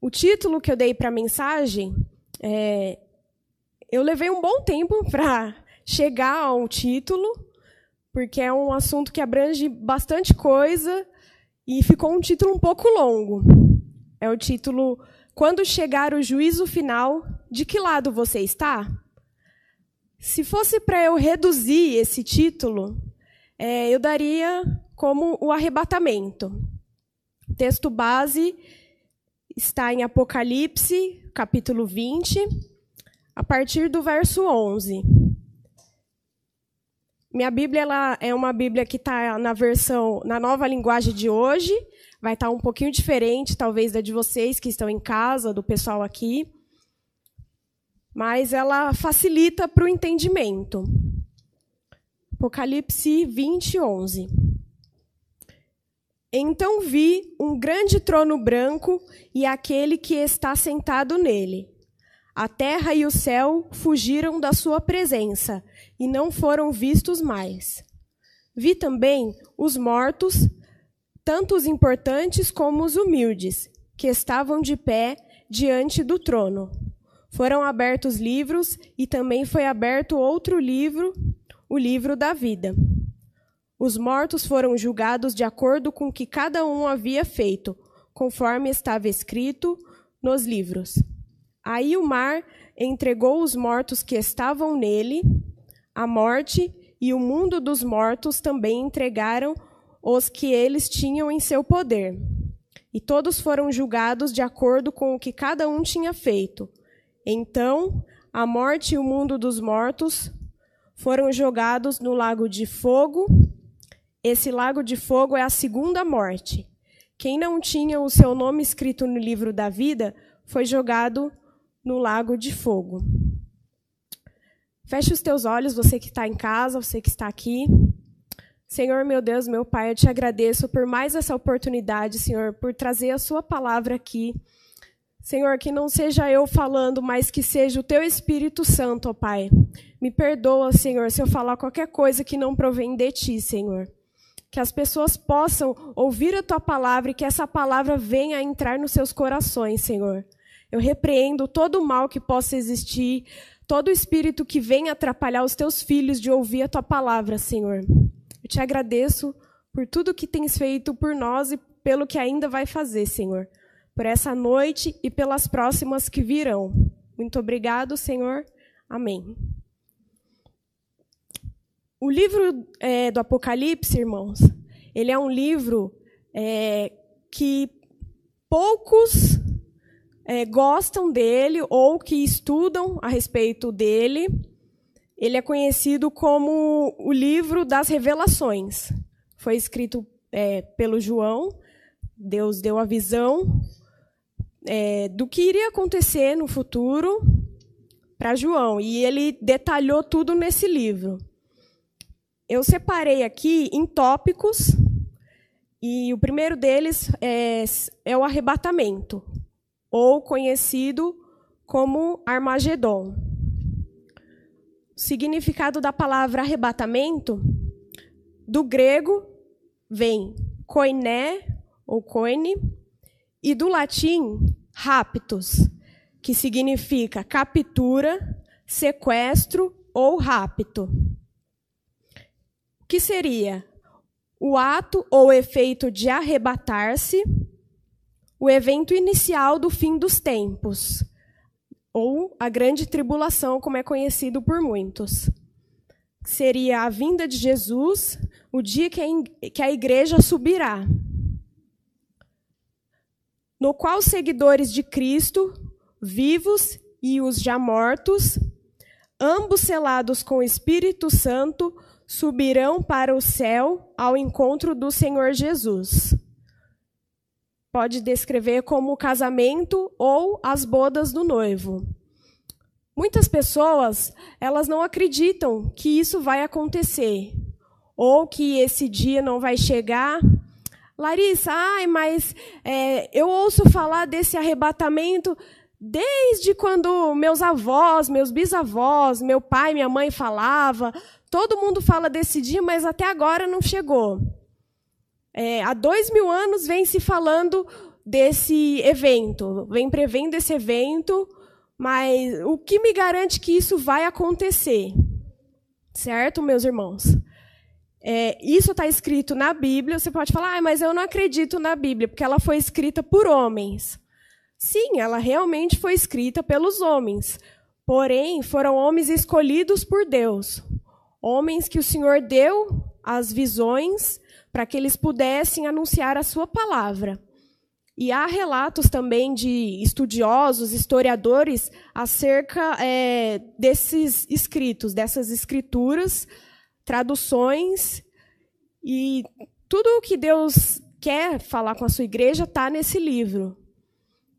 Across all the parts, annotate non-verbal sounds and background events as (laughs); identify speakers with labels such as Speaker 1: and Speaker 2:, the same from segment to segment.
Speaker 1: O título que eu dei para a mensagem, é, eu levei um bom tempo (laughs) para chegar ao título, porque é um assunto que abrange bastante coisa e ficou um título um pouco longo. É o título Quando chegar o juízo final, de que lado você está? Se fosse para eu reduzir esse título, é, eu daria como o arrebatamento. Texto base está em Apocalipse, capítulo 20, a partir do verso 11. Minha Bíblia ela é uma Bíblia que está na versão, na nova linguagem de hoje, vai estar tá um pouquinho diferente, talvez, da de vocês que estão em casa, do pessoal aqui, mas ela facilita para o entendimento. Apocalipse 20, 11. Então vi um grande trono branco e aquele que está sentado nele. A terra e o céu fugiram da sua presença e não foram vistos mais. Vi também os mortos, tanto os importantes como os humildes, que estavam de pé diante do trono. Foram abertos livros e também foi aberto outro livro o livro da vida. Os mortos foram julgados de acordo com o que cada um havia feito, conforme estava escrito nos livros. Aí o mar entregou os mortos que estavam nele, a morte e o mundo dos mortos também entregaram os que eles tinham em seu poder. E todos foram julgados de acordo com o que cada um tinha feito. Então, a morte e o mundo dos mortos foram jogados no lago de fogo. Esse lago de fogo é a segunda morte. Quem não tinha o seu nome escrito no livro da vida foi jogado no lago de fogo. Feche os teus olhos, você que está em casa, você que está aqui. Senhor, meu Deus, meu Pai, eu te agradeço por mais essa oportunidade, Senhor, por trazer a Sua palavra aqui. Senhor, que não seja eu falando, mas que seja o Teu Espírito Santo, ó Pai. Me perdoa, Senhor, se eu falar qualquer coisa que não provém de ti, Senhor. Que as pessoas possam ouvir a tua palavra e que essa palavra venha a entrar nos seus corações, Senhor. Eu repreendo todo o mal que possa existir, todo espírito que venha atrapalhar os teus filhos de ouvir a tua palavra, Senhor. Eu te agradeço por tudo que tens feito por nós e pelo que ainda vai fazer, Senhor. Por essa noite e pelas próximas que virão. Muito obrigado, Senhor. Amém. O livro é, do Apocalipse, irmãos, ele é um livro é, que poucos é, gostam dele ou que estudam a respeito dele. Ele é conhecido como o livro das revelações. Foi escrito é, pelo João. Deus deu a visão é, do que iria acontecer no futuro para João. E ele detalhou tudo nesse livro eu separei aqui em tópicos, e o primeiro deles é, é o arrebatamento, ou conhecido como Armagedon. O significado da palavra arrebatamento, do grego, vem koiné, ou koine, e do latim, raptus, que significa captura, sequestro ou rapto que seria o ato ou efeito de arrebatar-se, o evento inicial do fim dos tempos, ou a grande tribulação, como é conhecido por muitos. Seria a vinda de Jesus, o dia que a igreja subirá, no qual seguidores de Cristo, vivos e os já mortos, ambos selados com o Espírito Santo, subirão para o céu ao encontro do Senhor Jesus. Pode descrever como o casamento ou as bodas do noivo. Muitas pessoas, elas não acreditam que isso vai acontecer, ou que esse dia não vai chegar. Larissa, ai, mas é, eu ouço falar desse arrebatamento desde quando meus avós, meus bisavós, meu pai, minha mãe falava, Todo mundo fala desse dia, mas até agora não chegou. É, há dois mil anos vem se falando desse evento, vem prevendo esse evento, mas o que me garante que isso vai acontecer? Certo, meus irmãos? É, isso está escrito na Bíblia. Você pode falar, ah, mas eu não acredito na Bíblia, porque ela foi escrita por homens. Sim, ela realmente foi escrita pelos homens. Porém, foram homens escolhidos por Deus. Homens que o Senhor deu as visões para que eles pudessem anunciar a sua palavra. E há relatos também de estudiosos, historiadores, acerca é, desses escritos, dessas escrituras, traduções, e tudo o que Deus quer falar com a sua igreja está nesse livro.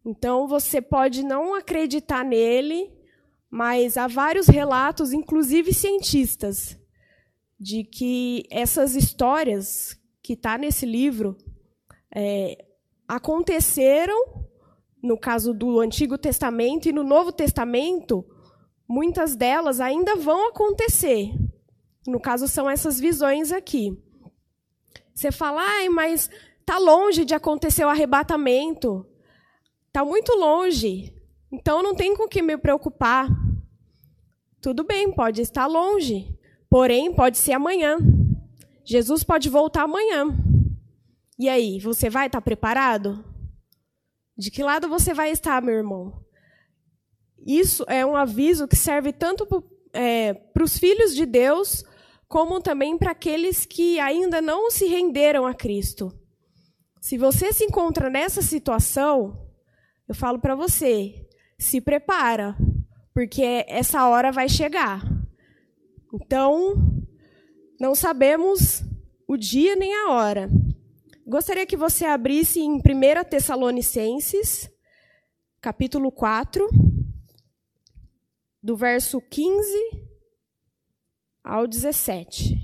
Speaker 1: Então você pode não acreditar nele, mas há vários relatos, inclusive cientistas, de que essas histórias que está nesse livro é, aconteceram, no caso do Antigo Testamento e no Novo Testamento, muitas delas ainda vão acontecer. No caso, são essas visões aqui. Você fala, ai, mas está longe de acontecer o arrebatamento. Está muito longe. Então não tem com que me preocupar. Tudo bem, pode estar longe. Porém, pode ser amanhã. Jesus pode voltar amanhã. E aí, você vai estar preparado? De que lado você vai estar, meu irmão? Isso é um aviso que serve tanto é, para os filhos de Deus, como também para aqueles que ainda não se renderam a Cristo. Se você se encontra nessa situação, eu falo para você, se prepara, porque essa hora vai chegar. Então, não sabemos o dia nem a hora. Gostaria que você abrisse em 1 Tessalonicenses, capítulo 4, do verso 15 ao 17.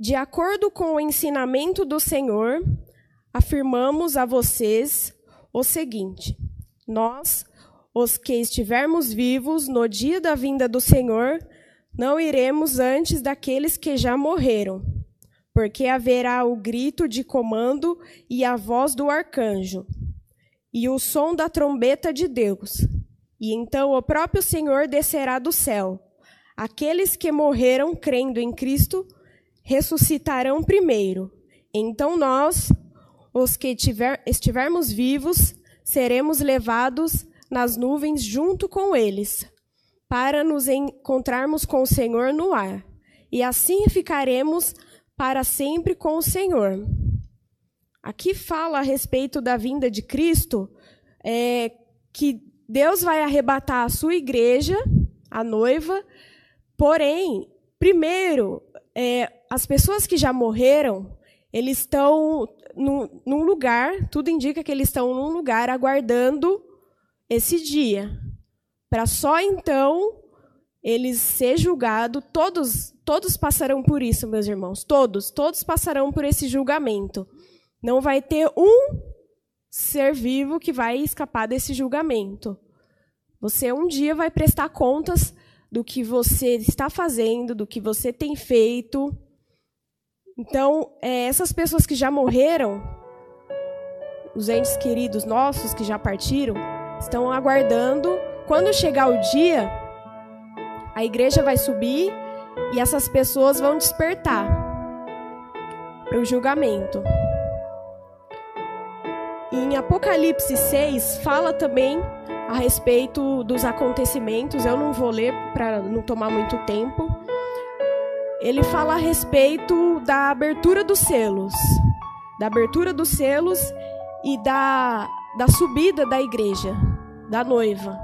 Speaker 1: De acordo com o ensinamento do Senhor, afirmamos a vocês o seguinte: nós, os que estivermos vivos no dia da vinda do Senhor, não iremos antes daqueles que já morreram, porque haverá o grito de comando e a voz do arcanjo, e o som da trombeta de Deus. E então o próprio Senhor descerá do céu. Aqueles que morreram crendo em Cristo ressuscitarão primeiro. Então nós, os que tiver, estivermos vivos, seremos levados nas nuvens junto com eles, para nos encontrarmos com o Senhor no ar. E assim ficaremos para sempre com o Senhor. Aqui fala a respeito da vinda de Cristo, é, que Deus vai arrebatar a sua igreja, a noiva, porém, primeiro, é, as pessoas que já morreram, eles estão num, num lugar, tudo indica que eles estão num lugar aguardando esse dia, para só então eles ser julgados. Todos, todos passarão por isso, meus irmãos. Todos, todos passarão por esse julgamento. Não vai ter um ser vivo que vai escapar desse julgamento. Você um dia vai prestar contas do que você está fazendo, do que você tem feito. Então, é, essas pessoas que já morreram, os entes queridos nossos que já partiram, estão aguardando. Quando chegar o dia, a igreja vai subir e essas pessoas vão despertar para o julgamento. Em Apocalipse 6, fala também a respeito dos acontecimentos. Eu não vou ler para não tomar muito tempo ele fala a respeito da abertura dos selos, da abertura dos selos e da, da subida da igreja, da noiva.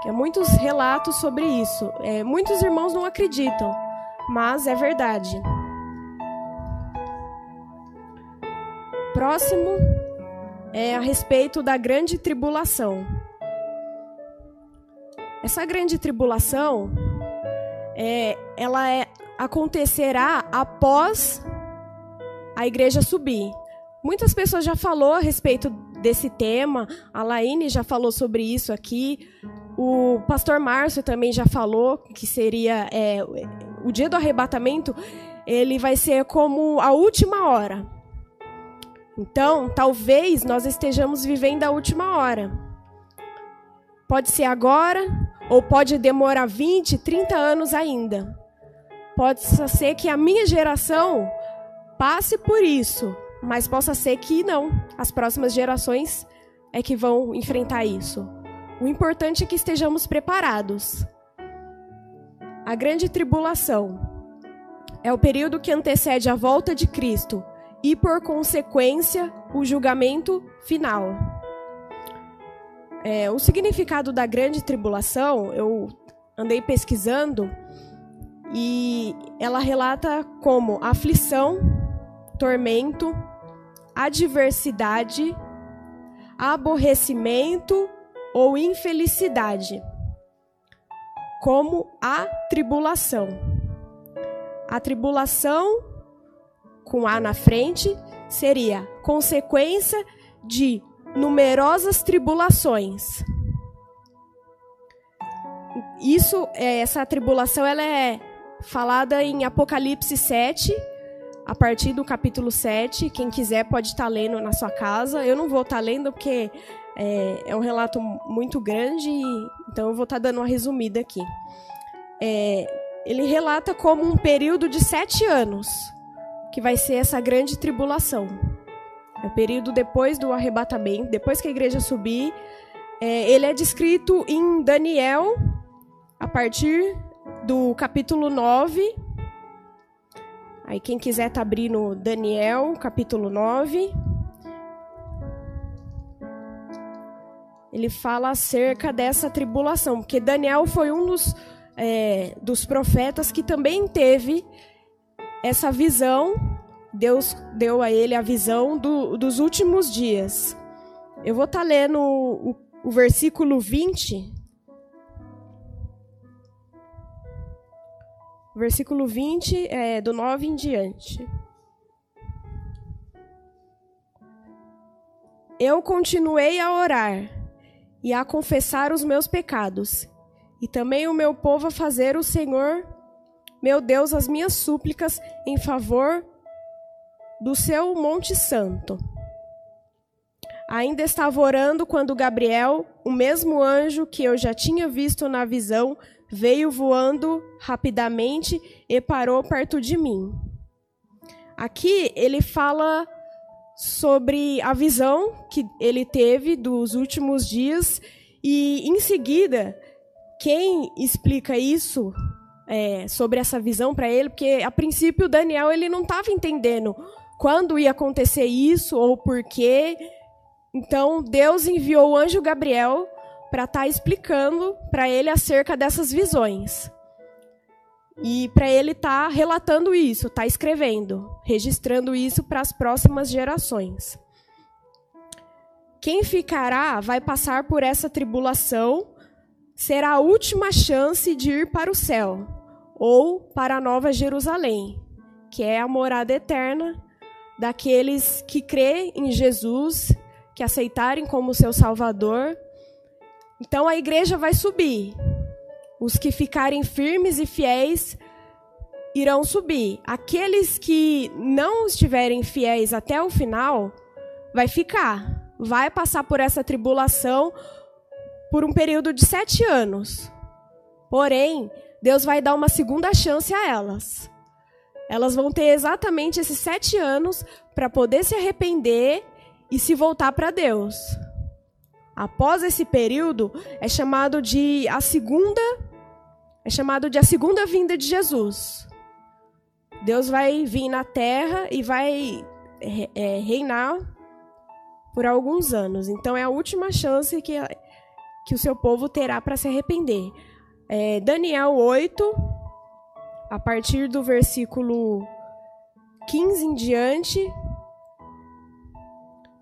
Speaker 1: Que é muitos relatos sobre isso. É, muitos irmãos não acreditam, mas é verdade. Próximo é a respeito da grande tribulação. Essa grande tribulação é, ela é, acontecerá após a igreja subir. Muitas pessoas já falou a respeito desse tema, a Laine já falou sobre isso aqui. o pastor Márcio também já falou que seria é, o dia do arrebatamento, ele vai ser como a última hora. Então, talvez nós estejamos vivendo a última hora. Pode ser agora, ou pode demorar 20, 30 anos ainda. Pode ser que a minha geração passe por isso, mas possa ser que não. As próximas gerações é que vão enfrentar isso. O importante é que estejamos preparados. A grande tribulação é o período que antecede a volta de Cristo e, por consequência, o julgamento final. É, o significado da grande tribulação, eu andei pesquisando e ela relata como aflição, tormento, adversidade, aborrecimento ou infelicidade, como a tribulação. A tribulação com A na frente, seria consequência de numerosas tribulações. Isso, é, essa tribulação, ela é falada em Apocalipse 7, a partir do capítulo 7. Quem quiser pode estar lendo na sua casa. Eu não vou estar lendo porque é, é um relato muito grande, então eu vou estar dando uma resumida aqui. É, ele relata como um período de sete anos que vai ser essa grande tribulação. É o período depois do arrebatamento, depois que a igreja subir. É, ele é descrito em Daniel, a partir do capítulo 9. Aí, quem quiser tá abrindo Daniel, capítulo 9. Ele fala acerca dessa tribulação, porque Daniel foi um dos, é, dos profetas que também teve essa visão, Deus deu a ele a visão do, dos últimos dias. Eu vou estar tá lendo o, o, versículo 20. Versículo 20, é, do 9 em diante. Eu continuei a orar e a confessar os meus pecados, e também o meu povo a fazer o Senhor meu Deus, as minhas súplicas em favor do seu Monte Santo. Ainda estava orando quando Gabriel, o mesmo anjo que eu já tinha visto na visão, veio voando rapidamente e parou perto de mim. Aqui ele fala sobre a visão que ele teve dos últimos dias e em seguida quem explica isso é, sobre essa visão para ele, porque a princípio Daniel ele não estava entendendo quando ia acontecer isso ou por quê. Então Deus enviou o anjo Gabriel para estar tá explicando para ele acerca dessas visões. E para ele estar tá relatando isso, estar tá escrevendo, registrando isso para as próximas gerações. Quem ficará vai passar por essa tribulação, será a última chance de ir para o céu ou para a Nova Jerusalém, que é a morada eterna daqueles que crê em Jesus, que aceitarem como seu Salvador. Então a igreja vai subir. Os que ficarem firmes e fiéis irão subir. Aqueles que não estiverem fiéis até o final, vai ficar. Vai passar por essa tribulação por um período de sete anos. Porém, Deus vai dar uma segunda chance a elas. Elas vão ter exatamente esses sete anos para poder se arrepender e se voltar para Deus. Após esse período, é chamado de a segunda, é chamado de a segunda vinda de Jesus. Deus vai vir na terra e vai é, reinar por alguns anos. Então é a última chance que, que o seu povo terá para se arrepender. É, Daniel 8, a partir do versículo 15 em diante,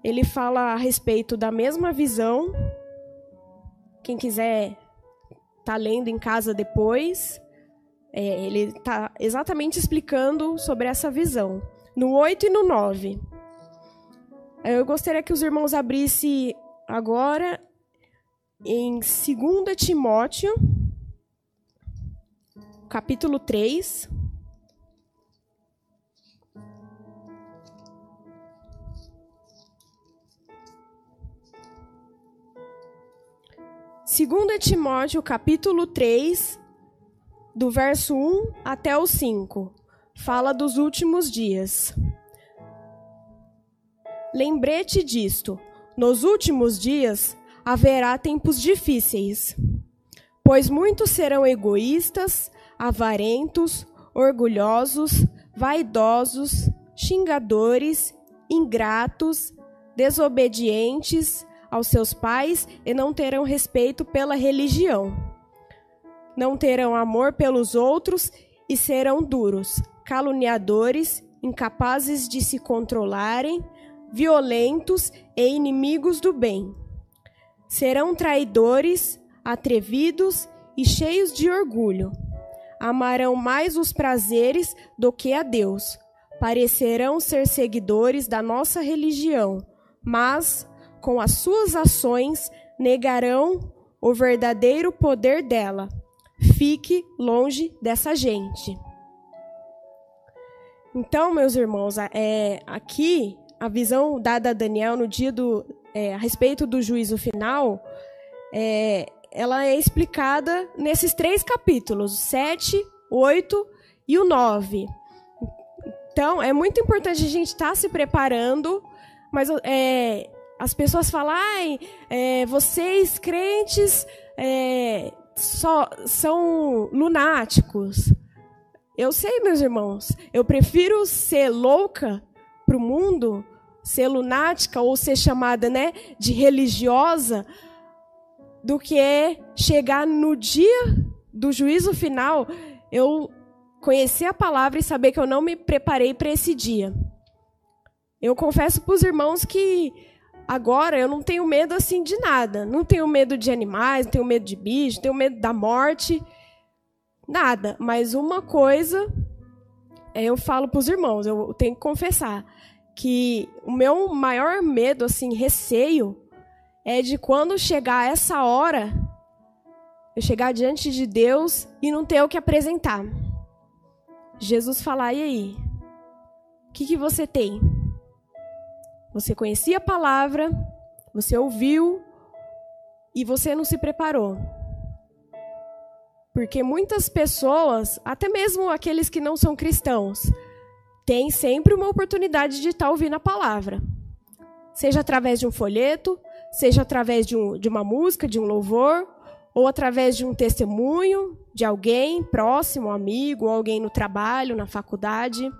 Speaker 1: ele fala a respeito da mesma visão. Quem quiser tá lendo em casa depois, é, ele está exatamente explicando sobre essa visão. No 8 e no 9. Eu gostaria que os irmãos abrissem agora em 2 Timóteo, capítulo 3. Segunda Timóteo, capítulo 3, do verso 1 até o 5, fala dos últimos dias. Lembrete disto: nos últimos dias haverá tempos difíceis, pois muitos serão egoístas, avarentos, orgulhosos, vaidosos, xingadores, ingratos, desobedientes aos seus pais e não terão respeito pela religião. Não terão amor pelos outros e serão duros, caluniadores, incapazes de se controlarem, violentos e inimigos do bem. Serão traidores, atrevidos e cheios de orgulho. Amarão mais os prazeres do que a Deus. Parecerão ser seguidores da nossa religião, mas com as suas ações, negarão o verdadeiro poder dela. Fique longe dessa gente. Então, meus irmãos, é, aqui a visão dada a Daniel no dia do é, a respeito do juízo final, é, ela é explicada nesses três capítulos, o 7, 8 e o 9. Então, é muito importante a gente estar tá se preparando, mas é, as pessoas falam, é, vocês crentes é, só, são lunáticos. Eu sei, meus irmãos, eu prefiro ser louca para o mundo, ser lunática ou ser chamada né, de religiosa, do que chegar no dia do juízo final, eu conhecer a palavra e saber que eu não me preparei para esse dia. Eu confesso para os irmãos que Agora eu não tenho medo assim de nada. Não tenho medo de animais, não tenho medo de bicho, não tenho medo da morte. Nada. Mas uma coisa eu falo para os irmãos, eu tenho que confessar que o meu maior medo, assim, receio, é de quando chegar essa hora, eu chegar diante de Deus e não ter o que apresentar. Jesus falar, e aí? O que, que você tem? Você conhecia a palavra, você ouviu e você não se preparou. Porque muitas pessoas, até mesmo aqueles que não são cristãos, têm sempre uma oportunidade de estar ouvindo a palavra. Seja através de um folheto, seja através de, um, de uma música, de um louvor, ou através de um testemunho de alguém próximo, um amigo, ou alguém no trabalho, na faculdade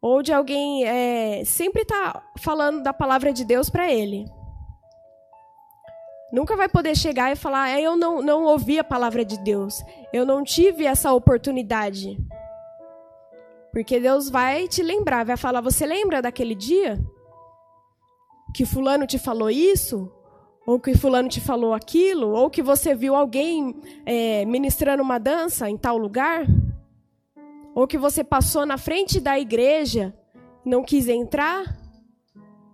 Speaker 1: ou de alguém é, sempre tá falando da palavra de Deus para ele. Nunca vai poder chegar e falar, é, eu não, não ouvi a palavra de Deus, eu não tive essa oportunidade. Porque Deus vai te lembrar, vai falar, você lembra daquele dia? Que fulano te falou isso? Ou que fulano te falou aquilo? Ou que você viu alguém é, ministrando uma dança em tal lugar? ou que você passou na frente da igreja não quis entrar,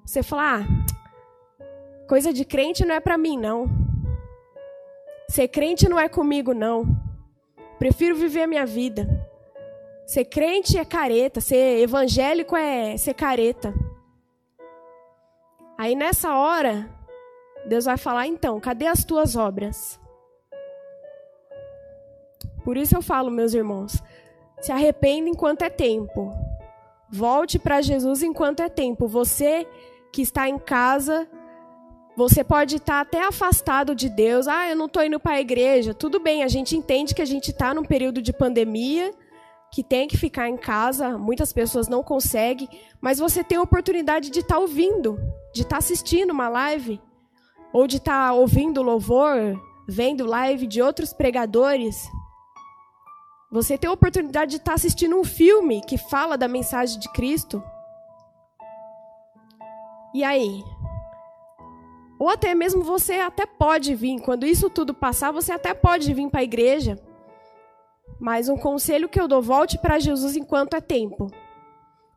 Speaker 1: você fala: ah, coisa de crente não é para mim, não. Ser crente não é comigo, não. Prefiro viver a minha vida. Ser crente é careta, ser evangélico é ser careta. Aí nessa hora, Deus vai falar: então, cadê as tuas obras? Por isso eu falo, meus irmãos, se arrependa enquanto é tempo. Volte para Jesus enquanto é tempo. Você que está em casa, você pode estar até afastado de Deus. Ah, eu não estou indo para a igreja. Tudo bem, a gente entende que a gente está num período de pandemia, que tem que ficar em casa. Muitas pessoas não conseguem, mas você tem a oportunidade de estar ouvindo, de estar assistindo uma live, ou de estar ouvindo louvor, vendo live de outros pregadores. Você tem a oportunidade de estar assistindo um filme que fala da mensagem de Cristo. E aí? Ou até mesmo você até pode vir, quando isso tudo passar, você até pode vir para a igreja. Mas um conselho que eu dou, volte para Jesus enquanto é tempo.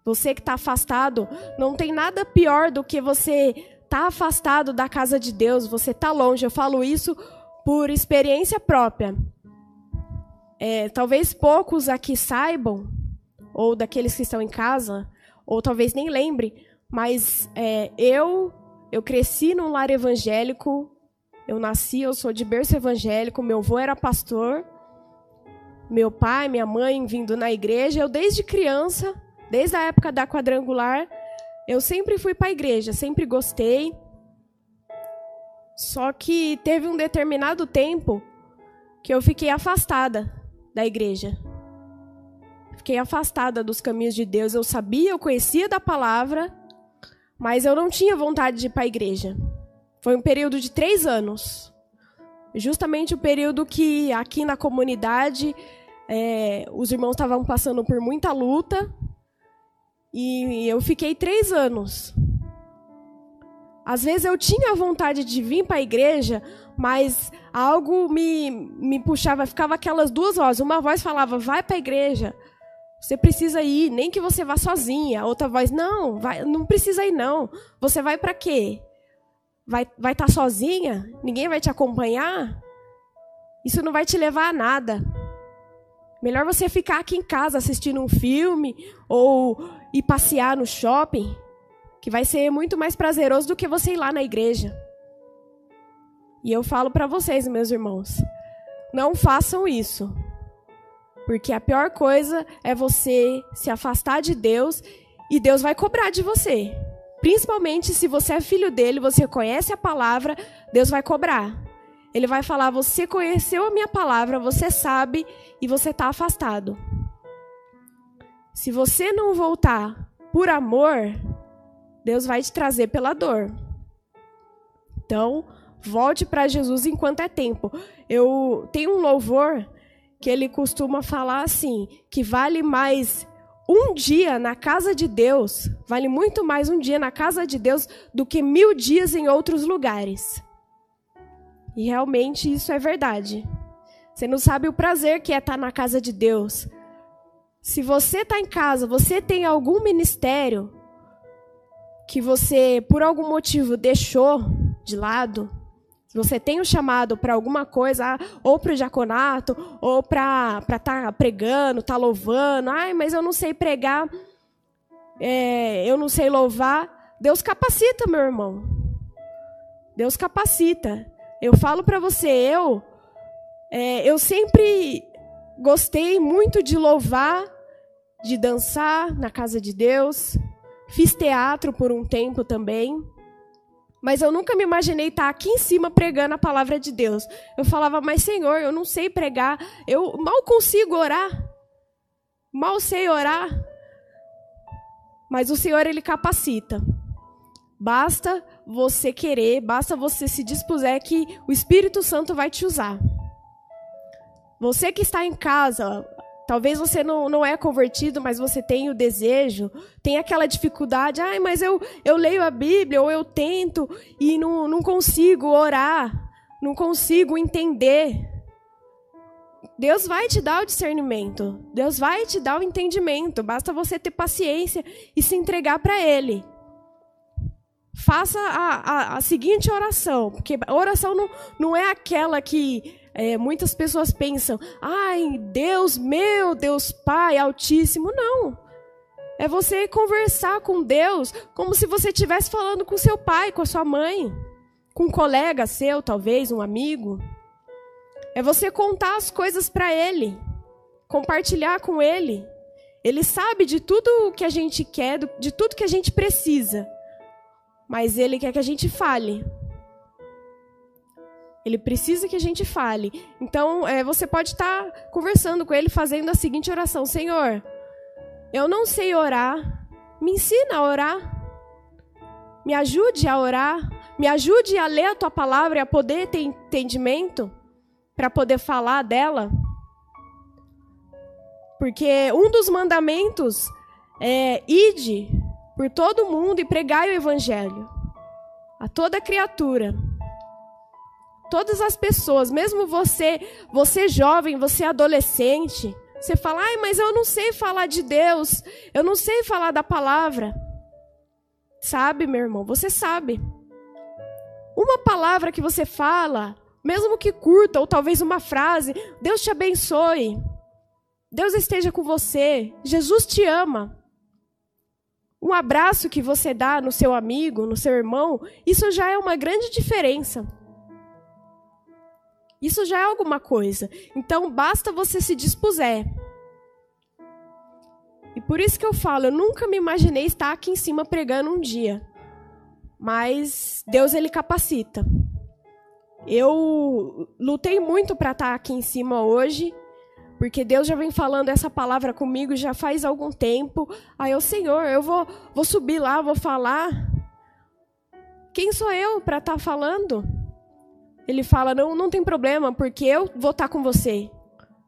Speaker 1: Você que está afastado, não tem nada pior do que você tá afastado da casa de Deus, você tá longe. Eu falo isso por experiência própria. É, talvez poucos aqui saibam, ou daqueles que estão em casa, ou talvez nem lembre, mas é, eu eu cresci num lar evangélico, eu nasci, eu sou de berço evangélico, meu avô era pastor, meu pai, minha mãe vindo na igreja, eu desde criança, desde a época da quadrangular, eu sempre fui para a igreja, sempre gostei. Só que teve um determinado tempo que eu fiquei afastada da igreja. Fiquei afastada dos caminhos de Deus. Eu sabia, eu conhecia da palavra, mas eu não tinha vontade de ir para a igreja. Foi um período de três anos. Justamente o período que aqui na comunidade é, os irmãos estavam passando por muita luta e eu fiquei três anos. Às vezes eu tinha vontade de vir para a igreja, mas algo me, me puxava, ficava aquelas duas vozes. Uma voz falava, vai para a igreja, você precisa ir, nem que você vá sozinha. Outra voz, não, vai, não precisa ir não. Você vai para quê? Vai estar vai tá sozinha? Ninguém vai te acompanhar? Isso não vai te levar a nada. Melhor você ficar aqui em casa assistindo um filme ou ir passear no shopping, que vai ser muito mais prazeroso do que você ir lá na igreja. E eu falo para vocês, meus irmãos, não façam isso. Porque a pior coisa é você se afastar de Deus e Deus vai cobrar de você. Principalmente se você é filho dele, você conhece a palavra, Deus vai cobrar. Ele vai falar: Você conheceu a minha palavra, você sabe e você está afastado. Se você não voltar por amor, Deus vai te trazer pela dor. Então, volte para Jesus enquanto é tempo. Eu tenho um louvor que ele costuma falar assim, que vale mais um dia na casa de Deus, vale muito mais um dia na casa de Deus do que mil dias em outros lugares. E realmente isso é verdade. Você não sabe o prazer que é estar na casa de Deus. Se você está em casa, você tem algum ministério que você, por algum motivo, deixou de lado, se você tem um chamado para alguma coisa, ou para o diaconato, ou para estar tá pregando, estar tá louvando, ai, mas eu não sei pregar, é, eu não sei louvar, Deus capacita, meu irmão. Deus capacita. Eu falo para você, eu, é, eu sempre gostei muito de louvar, de dançar na casa de Deus. Fiz teatro por um tempo também. Mas eu nunca me imaginei estar aqui em cima pregando a palavra de Deus. Eu falava, mas Senhor, eu não sei pregar, eu mal consigo orar, mal sei orar. Mas o Senhor, Ele capacita. Basta você querer, basta você se dispuser que o Espírito Santo vai te usar. Você que está em casa, Talvez você não, não é convertido, mas você tem o desejo, tem aquela dificuldade. Ai, mas eu, eu leio a Bíblia, ou eu tento e não, não consigo orar, não consigo entender. Deus vai te dar o discernimento, Deus vai te dar o entendimento, basta você ter paciência e se entregar para Ele. Faça a, a, a, seguinte oração, porque oração não, não é aquela que é, muitas pessoas pensam, ai, Deus meu, Deus Pai Altíssimo. Não. É você conversar com Deus como se você estivesse falando com seu pai, com a sua mãe, com um colega seu, talvez, um amigo. É você contar as coisas para Ele, compartilhar com Ele. Ele sabe de tudo o que a gente quer, de tudo que a gente precisa. Mas Ele quer que a gente fale. Ele precisa que a gente fale. Então, é, você pode estar tá conversando com ele, fazendo a seguinte oração: Senhor, eu não sei orar, me ensina a orar. Me ajude a orar. Me ajude a ler a tua palavra e a poder ter entendimento para poder falar dela. Porque um dos mandamentos é ide por todo mundo e pregai o evangelho a toda criatura. Todas as pessoas, mesmo você, você jovem, você adolescente, você fala: "Ai, mas eu não sei falar de Deus, eu não sei falar da palavra". Sabe, meu irmão, você sabe. uma palavra que você fala, mesmo que curta, ou talvez uma frase, Deus te abençoe. Deus esteja com você. Jesus te ama. Um abraço que você dá no seu amigo, no seu irmão, isso já é uma grande diferença. Isso já é alguma coisa. Então basta você se dispuser. E por isso que eu falo, eu nunca me imaginei estar aqui em cima pregando um dia. Mas Deus ele capacita. Eu lutei muito para estar aqui em cima hoje, porque Deus já vem falando essa palavra comigo já faz algum tempo. Aí eu, Senhor, eu vou, vou subir lá, vou falar. Quem sou eu para estar falando? Ele fala: não, não tem problema, porque eu vou estar com você.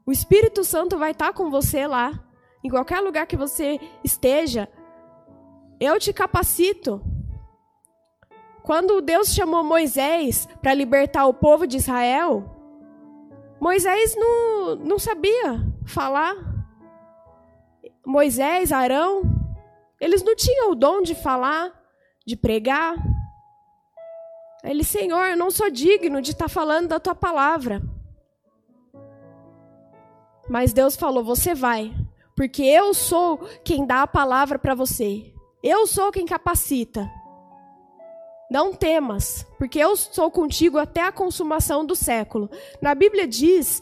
Speaker 1: O Espírito Santo vai estar com você lá. Em qualquer lugar que você esteja, eu te capacito. Quando Deus chamou Moisés para libertar o povo de Israel, Moisés não, não sabia falar. Moisés, Arão, eles não tinham o dom de falar, de pregar. Ele, Senhor, eu não sou digno de estar falando da tua palavra. Mas Deus falou: Você vai, porque eu sou quem dá a palavra para você. Eu sou quem capacita. Não temas, porque eu sou contigo até a consumação do século. Na Bíblia diz,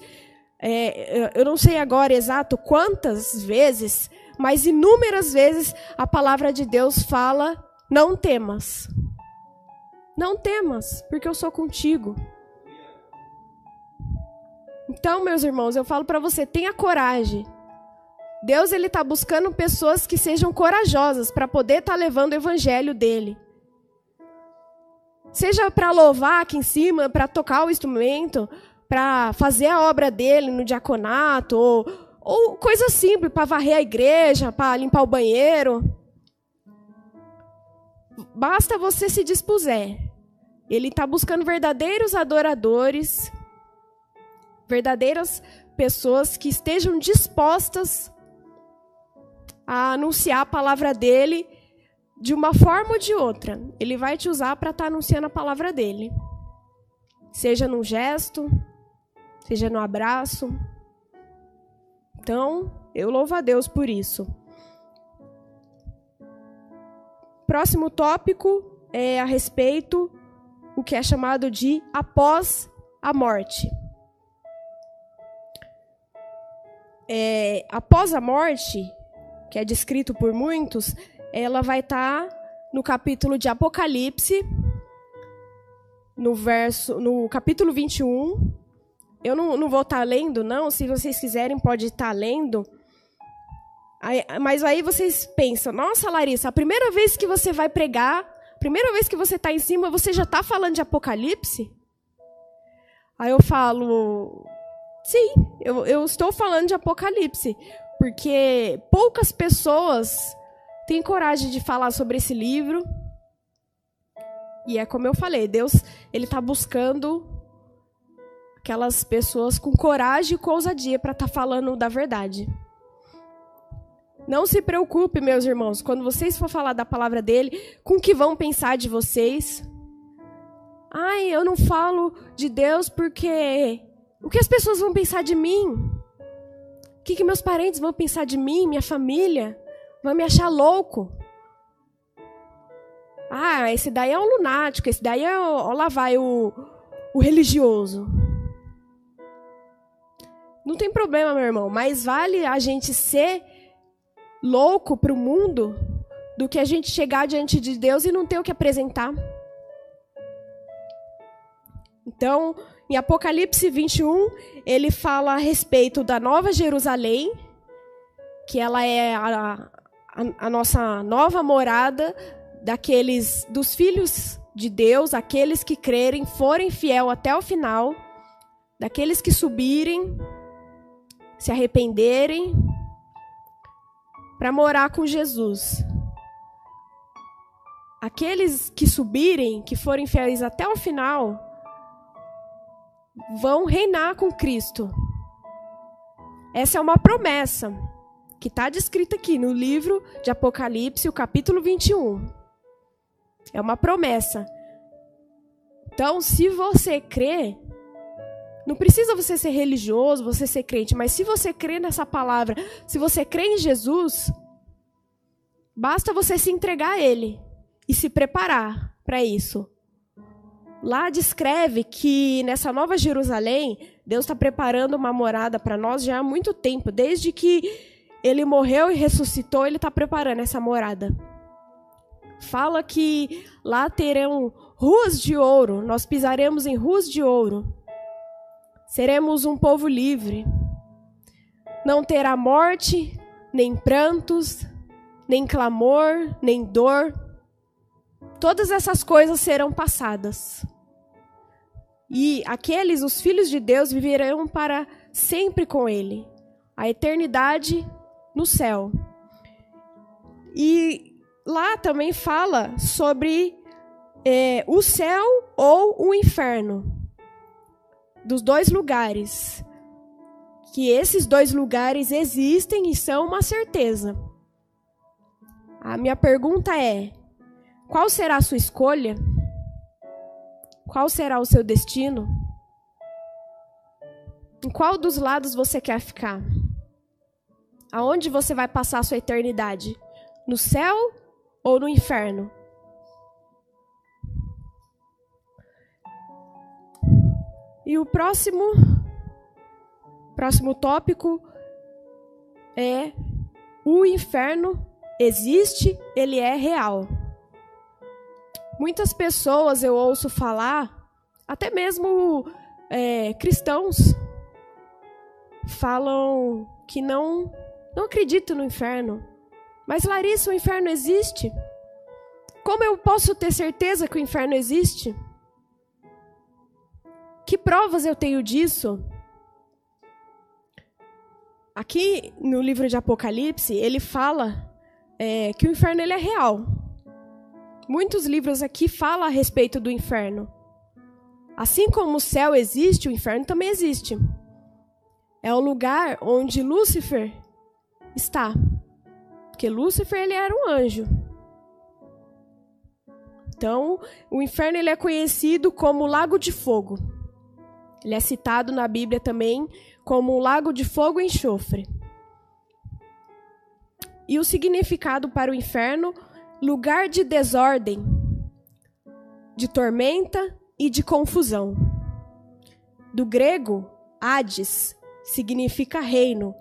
Speaker 1: é, eu não sei agora exato quantas vezes, mas inúmeras vezes a palavra de Deus fala: não temas. Não temas, porque eu sou contigo. Então, meus irmãos, eu falo para você, tenha coragem. Deus ele está buscando pessoas que sejam corajosas para poder estar tá levando o evangelho dele. Seja para louvar aqui em cima, para tocar o instrumento, para fazer a obra dele no diaconato, ou, ou coisa simples, para varrer a igreja, para limpar o banheiro. Basta você se dispuser. Ele está buscando verdadeiros adoradores, verdadeiras pessoas que estejam dispostas a anunciar a palavra dele de uma forma ou de outra. Ele vai te usar para estar tá anunciando a palavra dele. Seja num gesto, seja no abraço. Então, eu louvo a Deus por isso. Próximo tópico é a respeito o que é chamado de após a morte. É, após a morte, que é descrito por muitos, ela vai estar tá no capítulo de Apocalipse, no verso, no capítulo 21. Eu não, não vou estar tá lendo, não. Se vocês quiserem, pode estar tá lendo. Mas aí vocês pensam, nossa, Larissa, a primeira vez que você vai pregar, a primeira vez que você está em cima, você já está falando de Apocalipse? Aí eu falo, sim, eu, eu estou falando de Apocalipse, porque poucas pessoas têm coragem de falar sobre esse livro. E é como eu falei, Deus ele está buscando aquelas pessoas com coragem e com ousadia para estar tá falando da verdade. Não se preocupe, meus irmãos, quando vocês for falar da palavra dele, com o que vão pensar de vocês. Ai, eu não falo de Deus porque o que as pessoas vão pensar de mim? O que, que meus parentes vão pensar de mim, minha família? Vão me achar louco. Ah, esse daí é um lunático, esse daí é, lá vai o, o religioso. Não tem problema, meu irmão, mas vale a gente ser louco para o mundo do que a gente chegar diante de Deus e não ter o que apresentar. Então, em Apocalipse 21, ele fala a respeito da Nova Jerusalém, que ela é a, a, a nossa nova morada daqueles dos filhos de Deus, aqueles que crerem, forem fiel até o final, daqueles que subirem, se arrependerem, para morar com Jesus. Aqueles que subirem, que forem fiéis até o final, vão reinar com Cristo. Essa é uma promessa que está descrita aqui no livro de Apocalipse, o capítulo 21. É uma promessa. Então, se você crê, não precisa você ser religioso, você ser crente, mas se você crê nessa palavra, se você crê em Jesus, basta você se entregar a Ele e se preparar para isso. Lá descreve que nessa nova Jerusalém, Deus está preparando uma morada para nós já há muito tempo. Desde que ele morreu e ressuscitou, ele está preparando essa morada. Fala que lá terão ruas de ouro, nós pisaremos em ruas de ouro. Seremos um povo livre. Não terá morte, nem prantos, nem clamor, nem dor todas essas coisas serão passadas. E aqueles, os filhos de Deus, viverão para sempre com Ele, a eternidade no céu. E lá também fala sobre é, o céu ou o inferno, dos dois lugares. Que esses dois lugares existem e são uma certeza. A minha pergunta é: qual será a sua escolha? Qual será o seu destino? Em qual dos lados você quer ficar? Aonde você vai passar a sua eternidade? No céu ou no inferno? E o próximo próximo tópico é o inferno existe, ele é real. Muitas pessoas eu ouço falar, até mesmo é, cristãos, falam que não, não acreditam no inferno. Mas Larissa, o inferno existe? Como eu posso ter certeza que o inferno existe? Que provas eu tenho disso? Aqui no livro de Apocalipse, ele fala é, que o inferno ele é real. Muitos livros aqui falam a respeito do inferno. Assim como o céu existe, o inferno também existe. É o lugar onde Lúcifer está. Porque Lúcifer ele era um anjo. Então, o inferno ele é conhecido como lago de fogo. Ele é citado na Bíblia também como lago de fogo e enxofre. E o significado para o inferno lugar de desordem, de tormenta e de confusão. Do grego, Hades significa reino,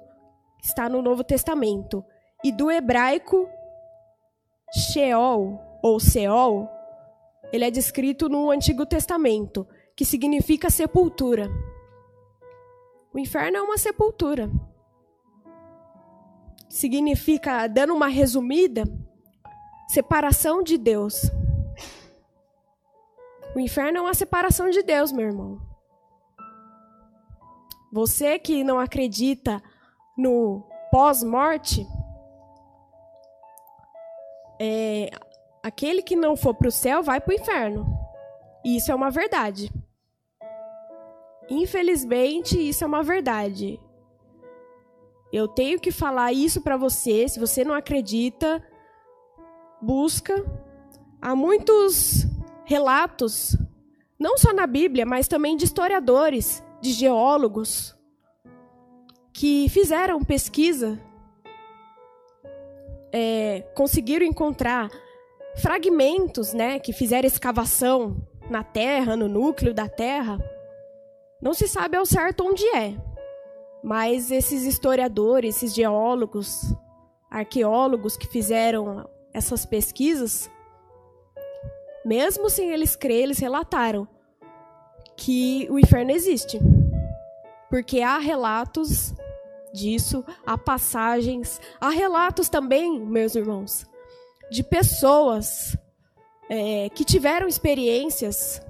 Speaker 1: está no Novo Testamento, e do hebraico, Sheol ou Seol, ele é descrito no Antigo Testamento, que significa sepultura. O inferno é uma sepultura. Significa, dando uma resumida, separação de Deus. O inferno é uma separação de Deus, meu irmão. Você que não acredita no pós-morte, é, aquele que não for para o céu vai para o inferno. Isso é uma verdade. Infelizmente, isso é uma verdade. Eu tenho que falar isso para você. Se você não acredita, busca. Há muitos relatos, não só na Bíblia, mas também de historiadores, de geólogos, que fizeram pesquisa, é, conseguiram encontrar fragmentos, né, que fizeram escavação na Terra, no núcleo da Terra. Não se sabe ao certo onde é, mas esses historiadores, esses geólogos, arqueólogos que fizeram essas pesquisas, mesmo sem eles crer, eles relataram que o inferno existe. Porque há relatos disso, há passagens, há relatos também, meus irmãos, de pessoas é, que tiveram experiências,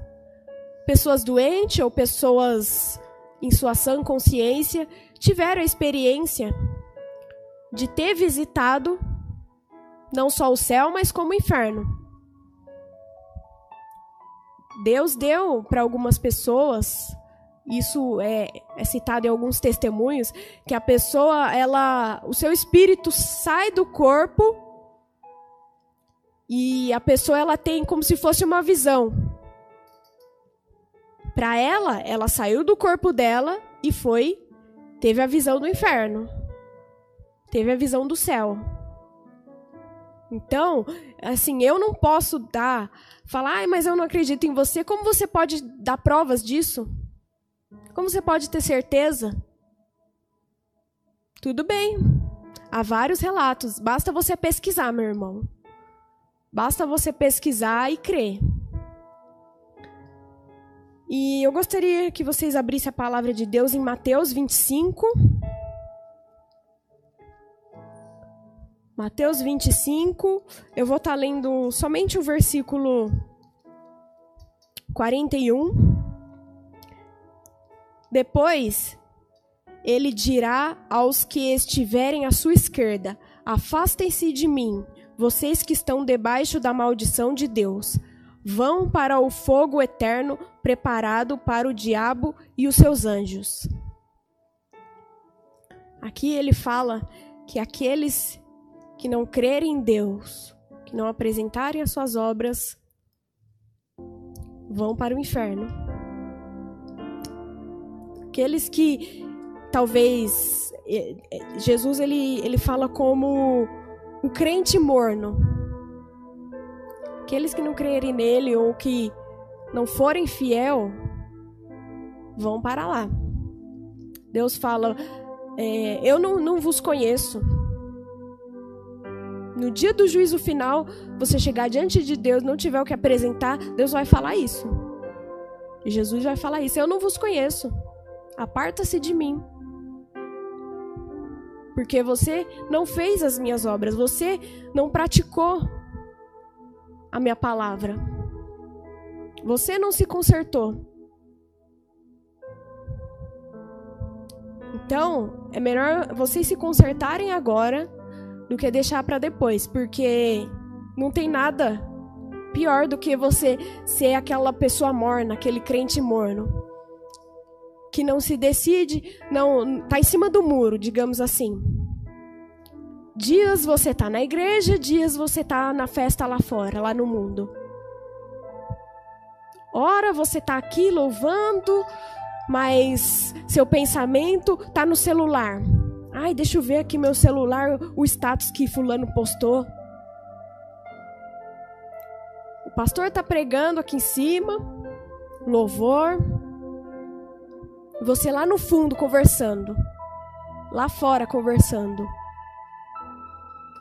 Speaker 1: pessoas doentes ou pessoas em sua sã consciência, tiveram a experiência de ter visitado não só o céu, mas como o inferno. Deus deu para algumas pessoas, isso é, é, citado em alguns testemunhos, que a pessoa, ela, o seu espírito sai do corpo e a pessoa ela tem como se fosse uma visão. Para ela, ela saiu do corpo dela e foi teve a visão do inferno. Teve a visão do céu. Então, assim, eu não posso dar, falar, mas eu não acredito em você. Como você pode dar provas disso? Como você pode ter certeza? Tudo bem. Há vários relatos. Basta você pesquisar, meu irmão. Basta você pesquisar e crer. E eu gostaria que vocês abrissem a palavra de Deus em Mateus 25. Mateus 25, eu vou estar tá lendo somente o versículo 41. Depois, ele dirá aos que estiverem à sua esquerda: Afastem-se de mim, vocês que estão debaixo da maldição de Deus. Vão para o fogo eterno preparado para o diabo e os seus anjos. Aqui ele fala que aqueles que não crerem em Deus, que não apresentarem as suas obras, vão para o inferno. Aqueles que talvez Jesus ele, ele fala como o crente morno. Aqueles que não crerem nele ou que não forem fiel vão para lá. Deus fala: é, Eu não, não vos conheço no dia do juízo final, você chegar diante de Deus, não tiver o que apresentar, Deus vai falar isso. E Jesus vai falar isso. Eu não vos conheço. Aparta-se de mim. Porque você não fez as minhas obras, você não praticou a minha palavra. Você não se consertou. Então, é melhor vocês se consertarem agora do que deixar para depois, porque não tem nada pior do que você ser aquela pessoa morna, aquele crente morno, que não se decide, não tá em cima do muro, digamos assim. Dias você tá na igreja, dias você tá na festa lá fora, lá no mundo. Ora você tá aqui louvando, mas seu pensamento tá no celular. Ai, deixa eu ver aqui meu celular, o status que fulano postou. O pastor está pregando aqui em cima, louvor. Você lá no fundo conversando. Lá fora conversando.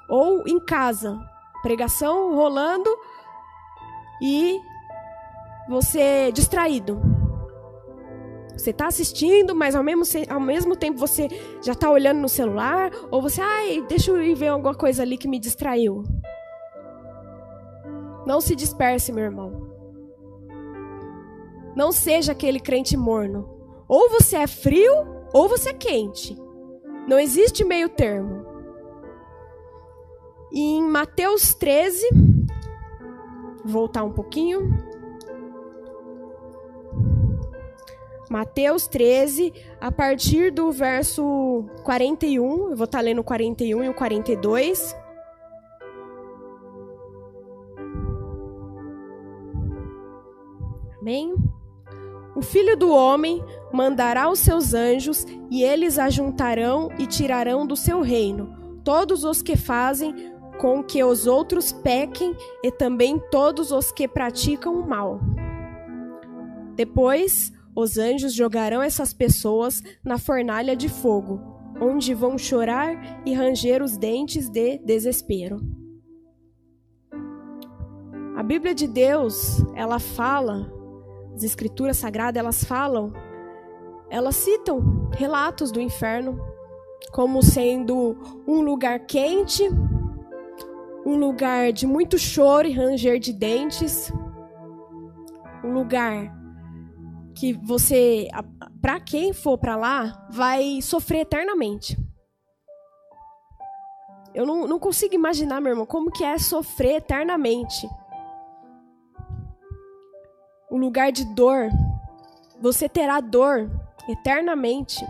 Speaker 1: Ou em casa, pregação rolando e você distraído. Você está assistindo, mas ao mesmo, ao mesmo tempo você já está olhando no celular, ou você, ai, deixa eu ir ver alguma coisa ali que me distraiu. Não se disperse, meu irmão. Não seja aquele crente morno. Ou você é frio, ou você é quente. Não existe meio termo. E em Mateus 13, voltar um pouquinho. Mateus 13, a partir do verso 41, eu vou estar lendo o 41 e o 42. Amém? O filho do homem mandará os seus anjos, e eles ajuntarão e tirarão do seu reino todos os que fazem com que os outros pequem e também todos os que praticam o mal. Depois os anjos jogarão essas pessoas na fornalha de fogo, onde vão chorar e ranger os dentes de desespero. A Bíblia de Deus, ela fala, as escrituras sagradas, elas falam, elas citam relatos do inferno como sendo um lugar quente, um lugar de muito choro e ranger de dentes, um lugar que você, para quem for para lá, vai sofrer eternamente. Eu não, não consigo imaginar, meu irmão, como que é sofrer eternamente. O lugar de dor. Você terá dor eternamente.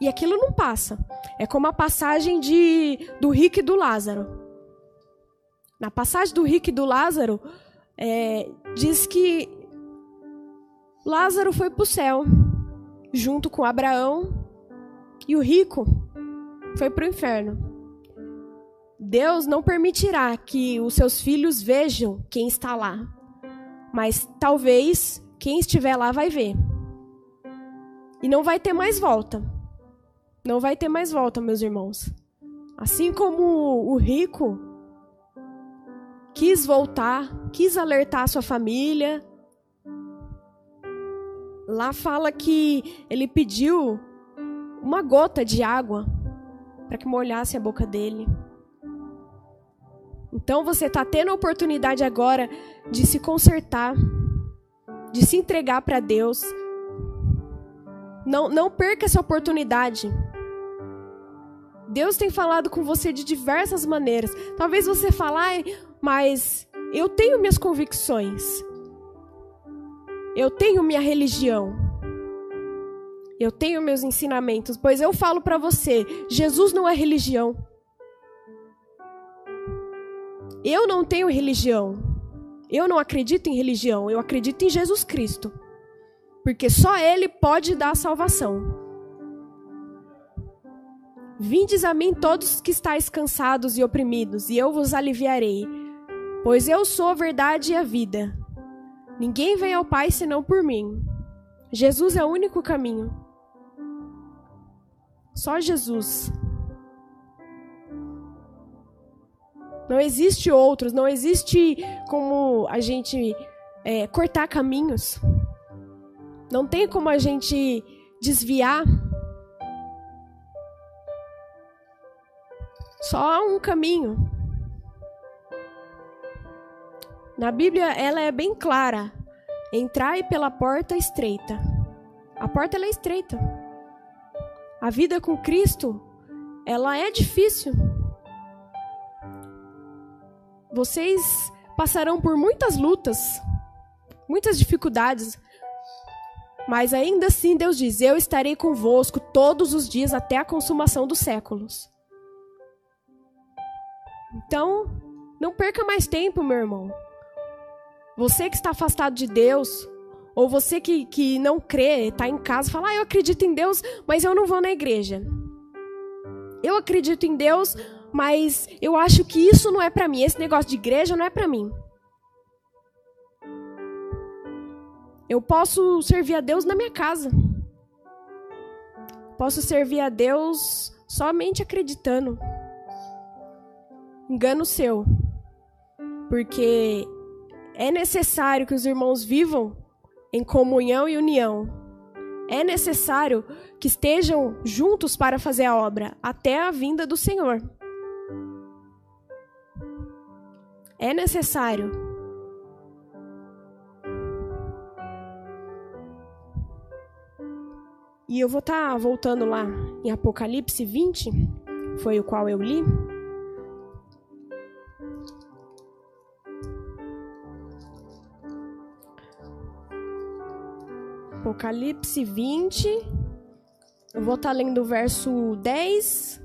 Speaker 1: E aquilo não passa. É como a passagem de do rico e do Lázaro. Na passagem do rico e do Lázaro, é, diz que Lázaro foi para o céu, junto com Abraão, e o rico foi para o inferno. Deus não permitirá que os seus filhos vejam quem está lá, mas talvez quem estiver lá vai ver. E não vai ter mais volta. Não vai ter mais volta, meus irmãos. Assim como o rico quis voltar, quis alertar sua família. Lá fala que ele pediu uma gota de água para que molhasse a boca dele. Então você está tendo a oportunidade agora de se consertar, de se entregar para Deus. Não, não perca essa oportunidade. Deus tem falado com você de diversas maneiras. Talvez você fale, mas eu tenho minhas convicções. Eu tenho minha religião. Eu tenho meus ensinamentos, pois eu falo para você, Jesus não é religião. Eu não tenho religião. Eu não acredito em religião, eu acredito em Jesus Cristo. Porque só ele pode dar salvação. Vindes a mim todos que estáis cansados e oprimidos, e eu vos aliviarei. Pois eu sou a verdade e a vida. Ninguém vem ao Pai senão por mim. Jesus é o único caminho. Só Jesus. Não existe outros, não existe como a gente é, cortar caminhos. Não tem como a gente desviar Só um caminho. Na Bíblia ela é bem clara. Entrai pela porta estreita. A porta é estreita. A vida com Cristo, ela é difícil. Vocês passarão por muitas lutas, muitas dificuldades, mas ainda assim Deus diz: Eu estarei convosco todos os dias até a consumação dos séculos. Então, não perca mais tempo, meu irmão. Você que está afastado de Deus, ou você que, que não crê, está em casa, fala: ah, eu acredito em Deus, mas eu não vou na igreja. Eu acredito em Deus, mas eu acho que isso não é para mim. Esse negócio de igreja não é para mim. Eu posso servir a Deus na minha casa. Posso servir a Deus somente acreditando engano seu. Porque é necessário que os irmãos vivam em comunhão e união. É necessário que estejam juntos para fazer a obra até a vinda do Senhor. É necessário. E eu vou estar tá voltando lá em Apocalipse 20, foi o qual eu li. Apocalipse 20. Eu vou estar tá lendo o verso 10.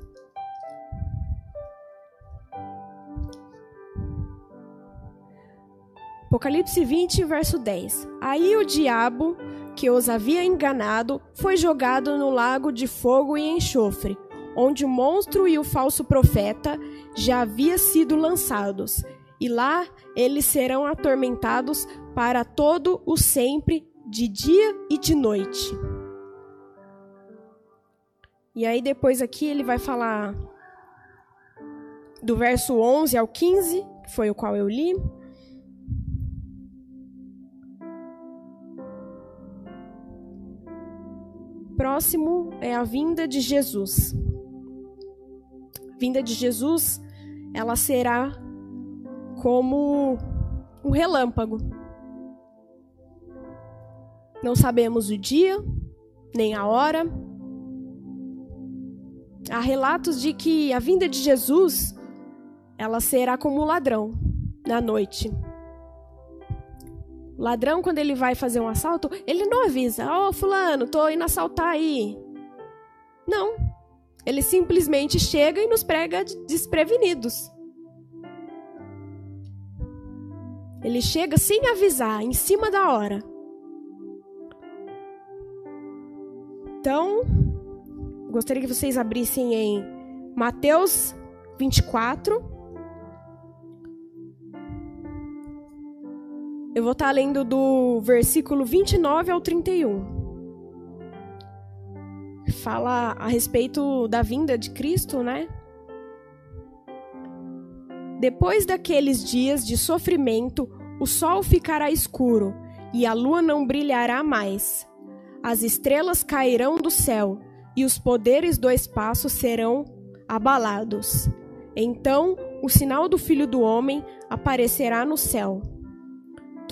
Speaker 1: Apocalipse 20, verso 10. Aí o diabo, que os havia enganado, foi jogado no lago de fogo e enxofre, onde o monstro e o falso profeta já haviam sido lançados. E lá eles serão atormentados para todo o sempre de dia e de noite. E aí depois aqui ele vai falar do verso 11 ao 15, que foi o qual eu li. Próximo é a vinda de Jesus. A vinda de Jesus, ela será como um relâmpago. Não sabemos o dia, nem a hora. Há relatos de que a vinda de Jesus ela será como um ladrão na noite. O ladrão, quando ele vai fazer um assalto, ele não avisa: Ó, oh, Fulano, tô indo assaltar aí. Não. Ele simplesmente chega e nos prega desprevenidos. Ele chega sem avisar, em cima da hora. Então, gostaria que vocês abrissem em Mateus 24. Eu vou estar lendo do versículo 29 ao 31. Fala a respeito da vinda de Cristo, né? Depois daqueles dias de sofrimento, o sol ficará escuro e a lua não brilhará mais as estrelas cairão do céu e os poderes do espaço serão abalados. Então o sinal do Filho do Homem aparecerá no céu.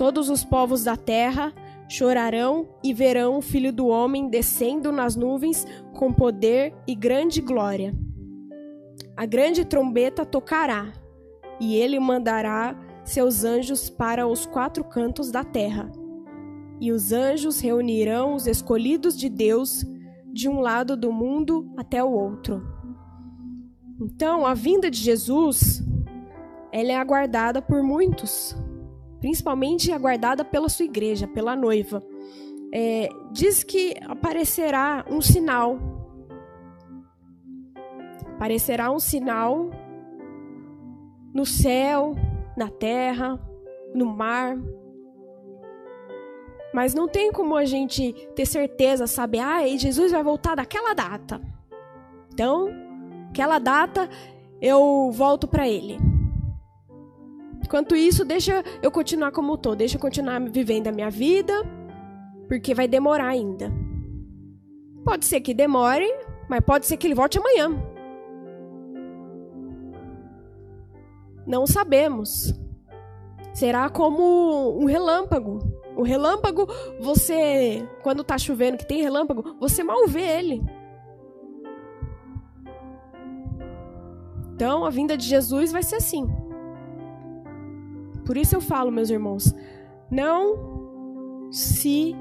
Speaker 1: Todos os povos da terra chorarão e verão o Filho do Homem descendo nas nuvens com poder e grande glória. A grande trombeta tocará, e ele mandará seus anjos para os quatro cantos da terra e os anjos reunirão os escolhidos de Deus de um lado do mundo até o outro. Então, a vinda de Jesus, ela é aguardada por muitos, principalmente aguardada pela sua igreja, pela noiva. É, diz que aparecerá um sinal. Aparecerá um sinal no céu, na terra, no mar. Mas não tem como a gente ter certeza, saber, ah, e Jesus vai voltar daquela data. Então, aquela data eu volto para ele. Enquanto isso, deixa eu continuar como tô, deixa eu continuar vivendo a minha vida, porque vai demorar ainda. Pode ser que demore, mas pode ser que ele volte amanhã. Não sabemos. Será como um relâmpago. O relâmpago, você, quando tá chovendo, que tem relâmpago, você mal vê ele. Então, a vinda de Jesus vai ser assim. Por isso eu falo, meus irmãos, não se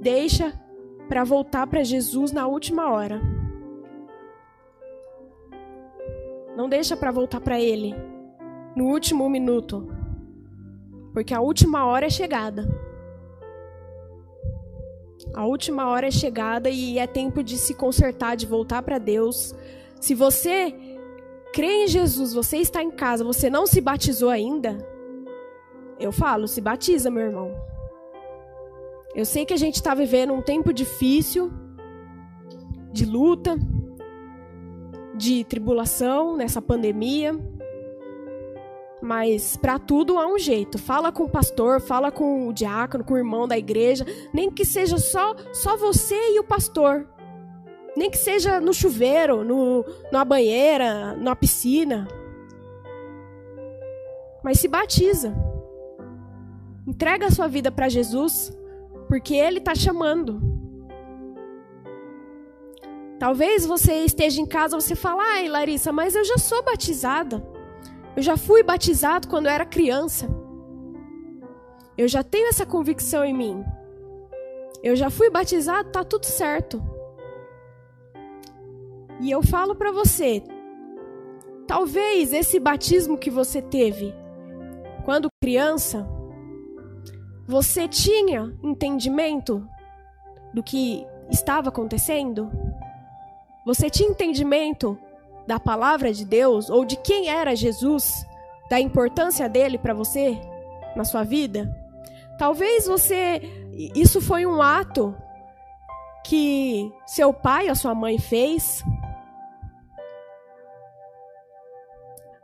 Speaker 1: deixa para voltar para Jesus na última hora. Não deixa para voltar para ele no último minuto. Porque a última hora é chegada. A última hora é chegada e é tempo de se consertar, de voltar para Deus. Se você crê em Jesus, você está em casa, você não se batizou ainda, eu falo, se batiza, meu irmão. Eu sei que a gente está vivendo um tempo difícil, de luta, de tribulação nessa pandemia. Mas para tudo há um jeito. Fala com o pastor, fala com o diácono, com o irmão da igreja, nem que seja só só você e o pastor. Nem que seja no chuveiro, no, na banheira, na piscina. Mas se batiza. Entrega a sua vida para Jesus, porque Ele está chamando. Talvez você esteja em casa, você fala, ai Larissa, mas eu já sou batizada. Eu já fui batizado quando eu era criança. Eu já tenho essa convicção em mim. Eu já fui batizado, tá tudo certo. E eu falo para você, talvez esse batismo que você teve quando criança, você tinha entendimento do que estava acontecendo? Você tinha entendimento da palavra de Deus ou de quem era Jesus, da importância dele para você na sua vida? Talvez você isso foi um ato que seu pai ou sua mãe fez.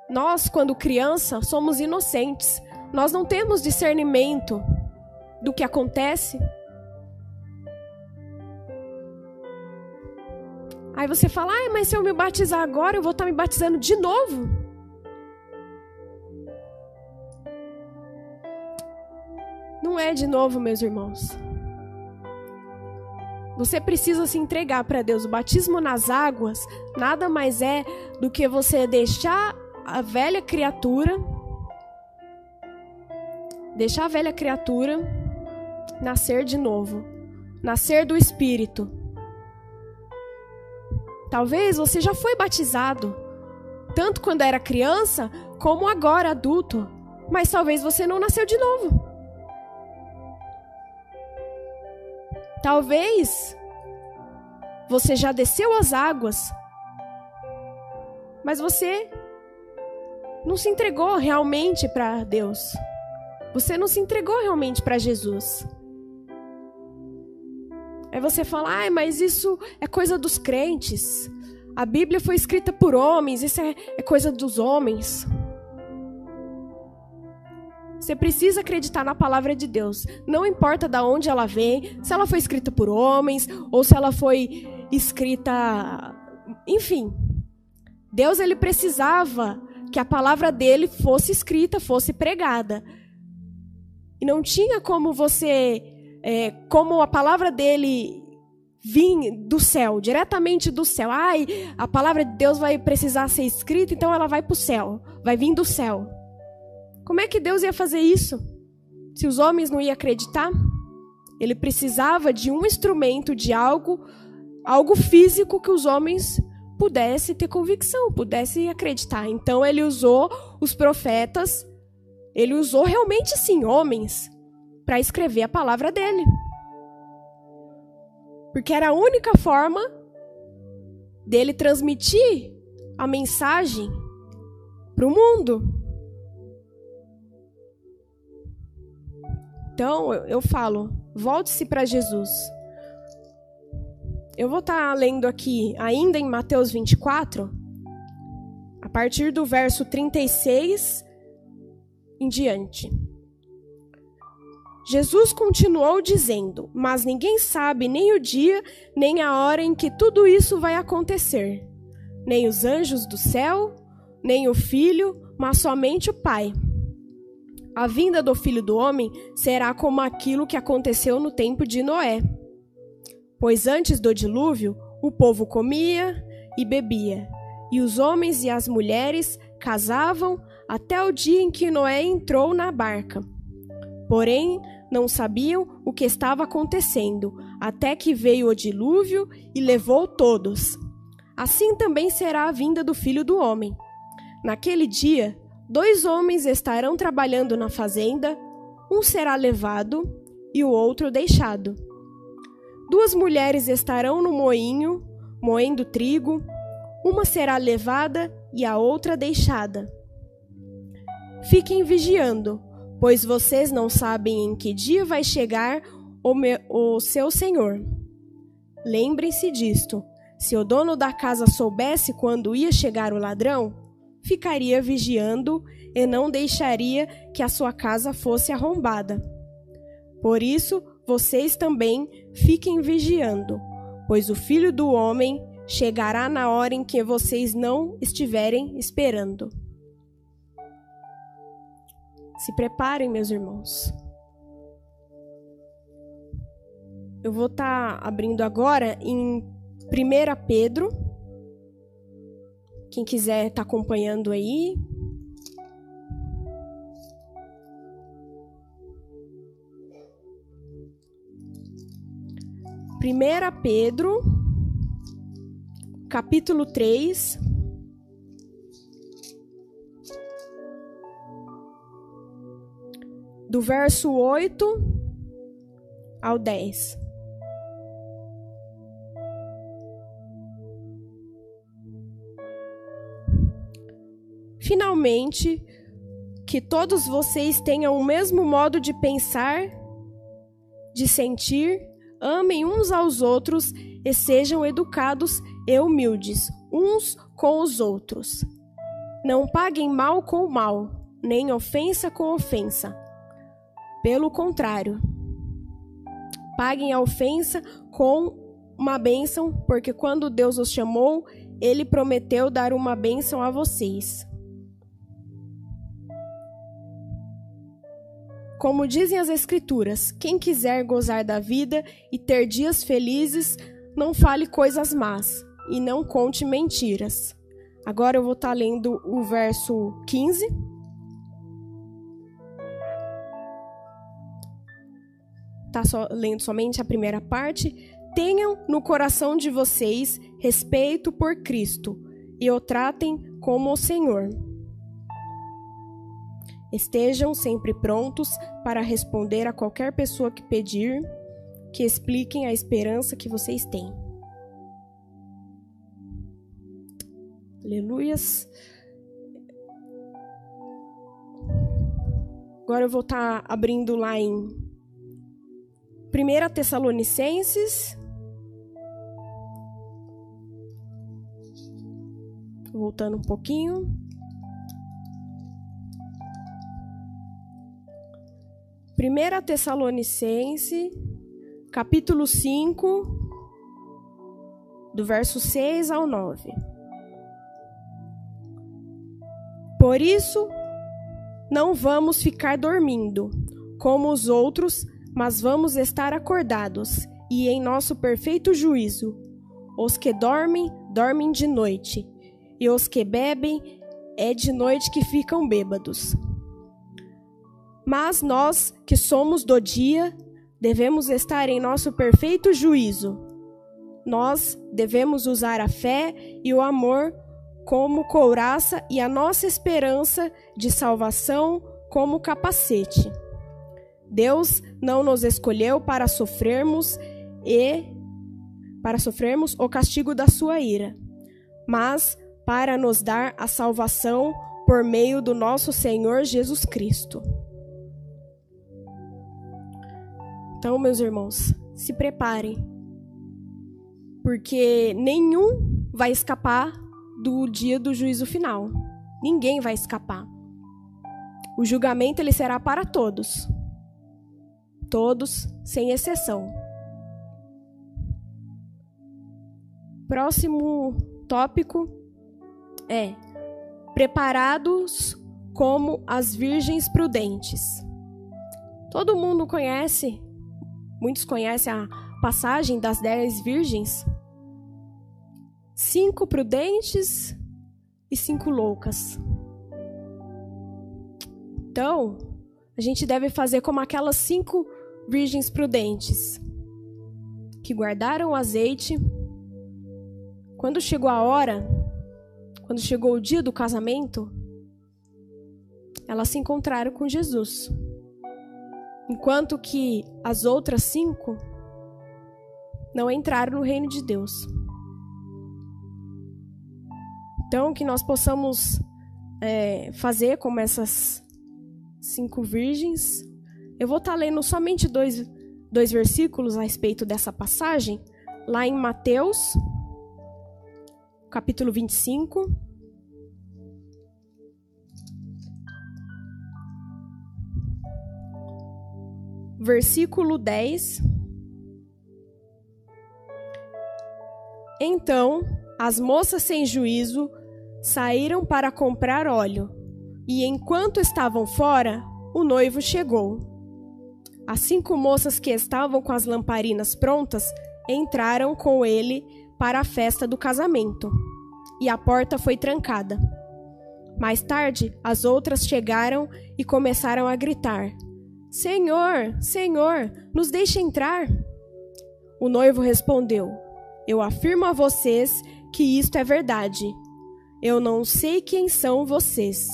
Speaker 1: Nós, quando criança, somos inocentes. Nós não temos discernimento do que acontece. Aí você fala, ah, mas se eu me batizar agora, eu vou estar me batizando de novo. Não é de novo, meus irmãos. Você precisa se entregar para Deus. O batismo nas águas nada mais é do que você deixar a velha criatura, deixar a velha criatura nascer de novo, nascer do Espírito. Talvez você já foi batizado, tanto quando era criança como agora adulto, mas talvez você não nasceu de novo. Talvez você já desceu as águas, mas você não se entregou realmente para Deus. Você não se entregou realmente para Jesus. Aí você fala, ah, mas isso é coisa dos crentes. A Bíblia foi escrita por homens, isso é, é coisa dos homens. Você precisa acreditar na palavra de Deus. Não importa de onde ela vem, se ela foi escrita por homens ou se ela foi escrita, enfim. Deus ele precisava que a palavra dele fosse escrita, fosse pregada. E não tinha como você, é, como a palavra dele vir do céu, diretamente do céu. Ai, a palavra de Deus vai precisar ser escrita, então ela vai para o céu, vai vir do céu. Como é que Deus ia fazer isso? Se os homens não iam acreditar? Ele precisava de um instrumento, de algo, algo físico que os homens pudessem ter convicção, pudessem acreditar. Então ele usou os profetas, ele usou realmente sim homens para escrever a palavra dele. Porque era a única forma dele transmitir a mensagem para o mundo. Então, eu, falo, volte-se para Jesus. Eu vou estar tá lendo aqui, ainda em Mateus 24, a partir do verso 36 em diante. Jesus continuou dizendo: Mas ninguém sabe nem o dia, nem a hora em que tudo isso vai acontecer. Nem os anjos do céu, nem o filho, mas somente o Pai. A vinda do filho do homem será como aquilo que aconteceu no tempo de Noé. Pois antes do dilúvio, o povo comia e bebia, e os homens e as mulheres casavam até o dia em que Noé entrou na barca. Porém, não sabiam o que estava acontecendo, até que veio o dilúvio e levou todos. Assim também será a vinda do filho do homem. Naquele dia, Dois homens estarão trabalhando na fazenda, um será levado e o outro deixado. Duas mulheres estarão no moinho, moendo trigo, uma será levada e a outra deixada. Fiquem vigiando, pois vocês não sabem em que dia vai chegar o, meu, o seu senhor. Lembrem-se disto: se o dono da casa soubesse quando ia chegar o ladrão, ficaria vigiando e não deixaria que a sua casa fosse arrombada. Por isso, vocês também fiquem vigiando, pois o filho do homem chegará na hora em que vocês não estiverem esperando. Se preparem, meus irmãos. Eu vou estar tá abrindo agora em 1 Pedro quem quiser estar tá acompanhando aí. Primeira Pedro, capítulo 3. Do verso 8 ao 10. finalmente que todos vocês tenham o mesmo modo de pensar, de sentir, amem uns aos outros e sejam educados e humildes uns com os outros. Não paguem mal com mal, nem ofensa com ofensa. Pelo contrário, paguem a ofensa com uma bênção, porque quando Deus os chamou, ele prometeu dar uma bênção a vocês. Como dizem as Escrituras, quem quiser gozar da vida e ter dias felizes, não fale coisas más e não conte mentiras. Agora eu vou estar tá lendo o verso 15. Tá só lendo somente a primeira parte. Tenham no coração de vocês respeito por Cristo e o tratem como o Senhor. Estejam sempre prontos para responder a qualquer pessoa que pedir que expliquem a esperança que vocês têm. Aleluias. Agora eu vou estar tá abrindo lá em 1 Tessalonicenses. Voltando um pouquinho. Primeira Tessalonicense, capítulo 5, do verso 6 ao 9. Por isso, não vamos ficar dormindo, como os outros, mas vamos estar acordados e em nosso perfeito juízo. Os que dormem, dormem de noite, e os que bebem, é de noite que ficam bêbados. Mas nós, que somos do dia, devemos estar em nosso perfeito juízo. Nós devemos usar a fé e o amor como couraça e a nossa esperança de salvação como capacete. Deus não nos escolheu para sofrermos e para sofrermos o castigo da sua ira, mas para nos dar a salvação por meio do nosso Senhor Jesus Cristo. Então, meus irmãos, se preparem, porque nenhum vai escapar do dia do juízo final. Ninguém vai escapar. O julgamento ele será para todos. Todos, sem exceção. Próximo tópico é preparados como as virgens prudentes. Todo mundo conhece, muitos conhecem a passagem das dez virgens cinco prudentes e cinco loucas. Então, a gente deve fazer como aquelas cinco virgens prudentes que guardaram o azeite. Quando chegou a hora, quando chegou o dia do casamento, elas se encontraram com Jesus. Enquanto que as outras cinco não entraram no reino de Deus. Então, que nós possamos é, fazer como essas cinco virgens. Eu vou estar tá lendo somente dois, dois versículos a respeito dessa passagem, lá em Mateus, capítulo 25. Versículo 10. Então, as moças sem juízo saíram para comprar óleo, e enquanto estavam fora, o noivo chegou. As cinco moças que estavam com as lamparinas prontas entraram com ele para a festa do casamento, e a porta foi trancada. Mais tarde, as outras chegaram e começaram a gritar: Senhor, Senhor, nos deixe entrar. O noivo respondeu: Eu afirmo a vocês que isto é verdade. Eu não sei quem são vocês.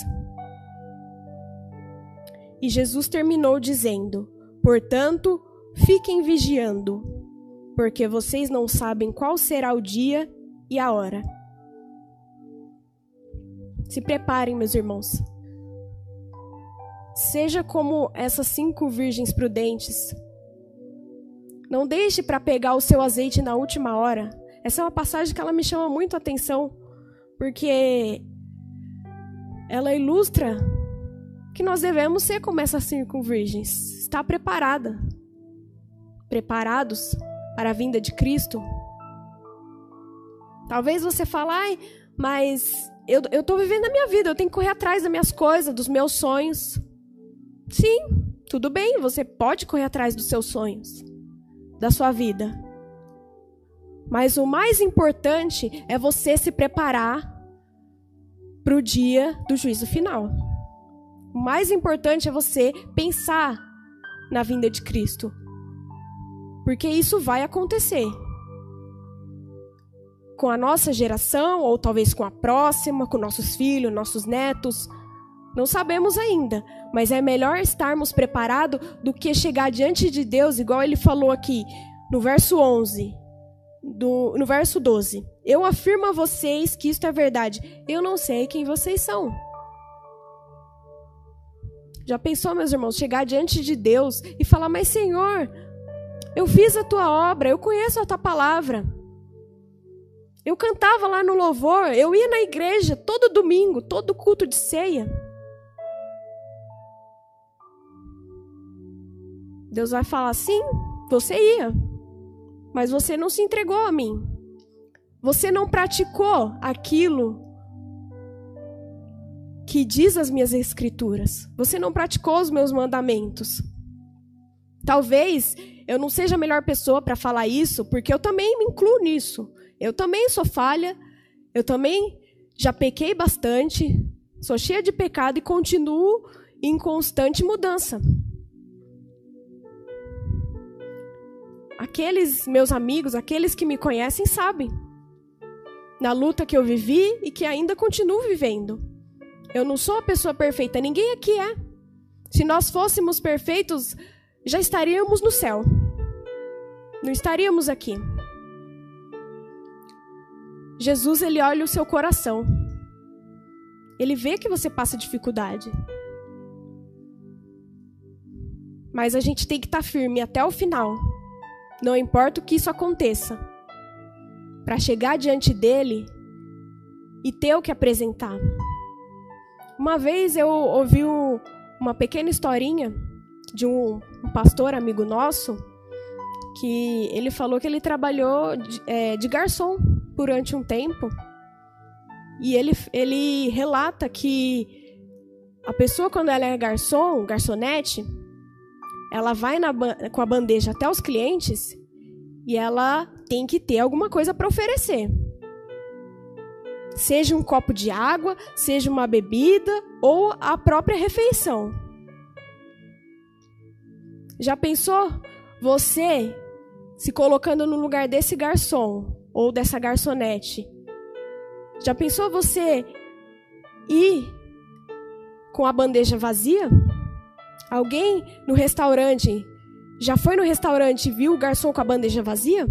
Speaker 1: E Jesus terminou dizendo: Portanto, fiquem vigiando, porque vocês não sabem qual será o dia e a hora. Se preparem, meus irmãos. Seja como essas cinco virgens prudentes. Não deixe para pegar o seu azeite na última hora. Essa é uma passagem que ela me chama muito a atenção porque ela ilustra que nós devemos ser como essas cinco virgens, estar preparada, preparados para a vinda de Cristo. Talvez você fale, ai, mas eu, eu vivendo a minha vida, eu tenho que correr atrás das minhas coisas, dos meus sonhos. Sim, tudo bem, você pode correr atrás dos seus sonhos, da sua vida. Mas o mais importante é você se preparar para o dia do juízo final. O mais importante é você pensar na vinda de Cristo. Porque isso vai acontecer. Com a nossa geração, ou talvez com a próxima, com nossos filhos, nossos netos. Não sabemos ainda, mas é melhor estarmos preparados do que chegar diante de Deus, igual ele falou aqui no verso 11 do, no verso 12. Eu afirmo a vocês que isto é verdade. Eu não sei quem vocês são. Já pensou, meus irmãos, chegar diante de Deus e falar: Mas, Senhor, eu fiz a tua obra, eu conheço a tua palavra. Eu cantava lá no louvor, eu ia na igreja todo domingo, todo culto de ceia. Deus vai falar: sim, você ia, mas você não se entregou a mim. Você não praticou aquilo que diz as minhas escrituras. Você não praticou os meus mandamentos. Talvez eu não seja a melhor pessoa para falar isso, porque eu também me incluo nisso. Eu também sou falha, eu também já pequei bastante, sou cheia de pecado e continuo em constante mudança. Aqueles meus amigos, aqueles que me conhecem, sabem. Na luta que eu vivi e que ainda continuo vivendo. Eu não sou a pessoa perfeita, ninguém aqui é. Se nós fôssemos perfeitos, já estaríamos no céu. Não estaríamos aqui. Jesus ele olha o seu coração. Ele vê que você passa dificuldade. Mas a gente tem que estar tá firme até o final. Não importa o que isso aconteça. Para chegar diante dele e ter o que apresentar. Uma vez eu ouvi uma pequena historinha de um, pastor amigo nosso que ele falou que ele trabalhou de, é, de garçom durante um tempo. E ele, ele relata que a pessoa, quando ela é garçom, garçonete, ela vai na, com a bandeja até os clientes e ela tem que ter alguma coisa para oferecer. Seja um copo de água, seja uma bebida ou a própria refeição. Já pensou você se colocando no lugar desse garçom ou dessa garçonete. Já pensou você ir com a bandeja vazia? Alguém no restaurante já foi no restaurante e viu o garçom com a bandeja vazia?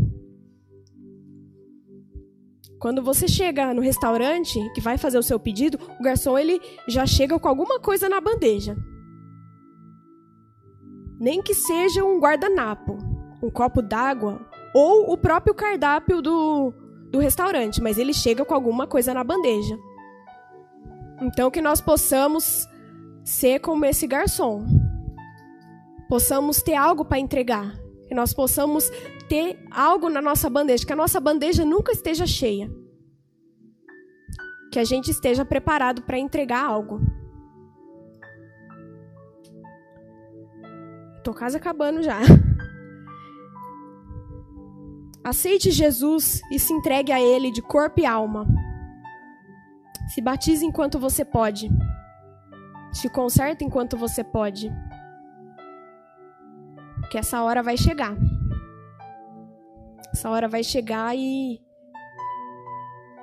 Speaker 1: Quando você chega no restaurante, que vai fazer o seu pedido, o garçom ele já chega com alguma coisa na bandeja. Nem que seja um guardanapo um copo d'água ou o próprio cardápio do, do restaurante, mas ele chega com alguma coisa na bandeja. Então, que nós possamos ser como esse garçom, possamos ter algo para entregar, que nós possamos ter algo na nossa bandeja, que a nossa bandeja nunca esteja cheia, que a gente esteja preparado para entregar algo. Tô quase acabando já. Aceite Jesus e se entregue a Ele de corpo e alma. Se batize enquanto você pode. Se conserta enquanto você pode. Que essa hora vai chegar. Essa hora vai chegar e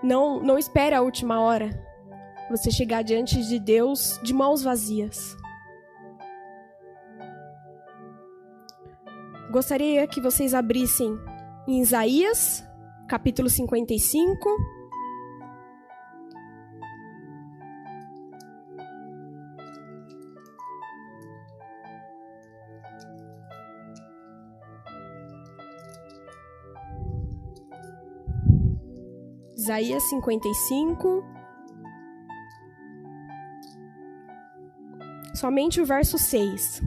Speaker 1: não não espere a última hora. Você chegar diante de Deus de mãos vazias. Gostaria que vocês abrissem em Isaías, capítulo 55. Isaías 55. Somente o verso 6.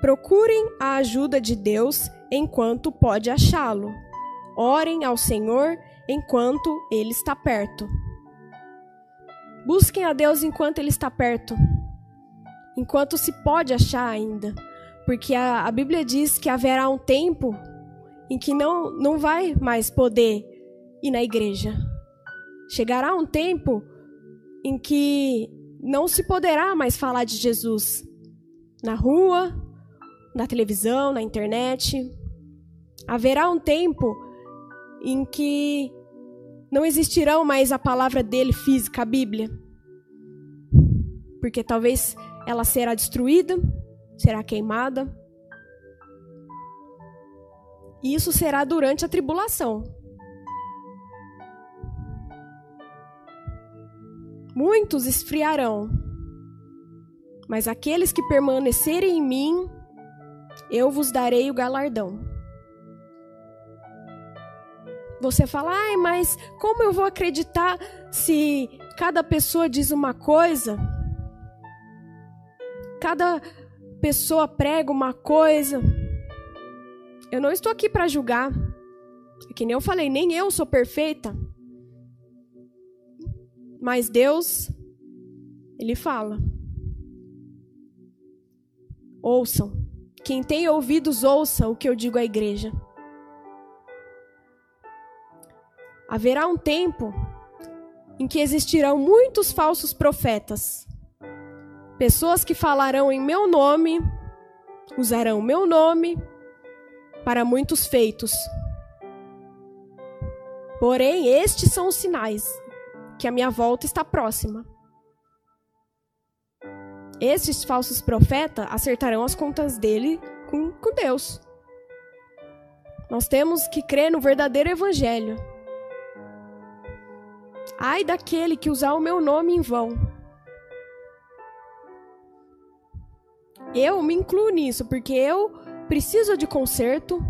Speaker 1: Procurem a ajuda de Deus enquanto pode achá-lo. Orem ao Senhor enquanto ele está perto. Busquem a Deus enquanto ele está perto. Enquanto se pode achar ainda. Porque a, a Bíblia diz que haverá um tempo em que não, não vai mais poder ir na igreja. Chegará um tempo em que não se poderá mais falar de Jesus na rua, na televisão, na internet. Haverá um tempo em que não existirão mais a palavra dele física, a Bíblia. Porque talvez ela será destruída, será queimada. E isso será durante a tribulação. Muitos esfriarão, mas aqueles que permanecerem em mim, eu vos darei o galardão. Você fala, ai, mas como eu vou acreditar se cada pessoa diz uma coisa? Cada pessoa prega uma coisa. Eu não estou aqui para julgar. É que nem eu falei, nem eu sou perfeita. Mas Deus, Ele fala. Ouçam. Quem tem ouvidos, ouça o que eu digo à igreja. Haverá um tempo em que existirão muitos falsos profetas. Pessoas que falarão em meu nome, usarão meu nome para muitos feitos. Porém, estes são os sinais que a minha volta está próxima. Estes falsos profetas acertarão as contas dele com, com Deus. Nós temos que crer no verdadeiro evangelho. Ai daquele que usar o meu nome em vão. Eu me incluo nisso, porque eu preciso de conserto,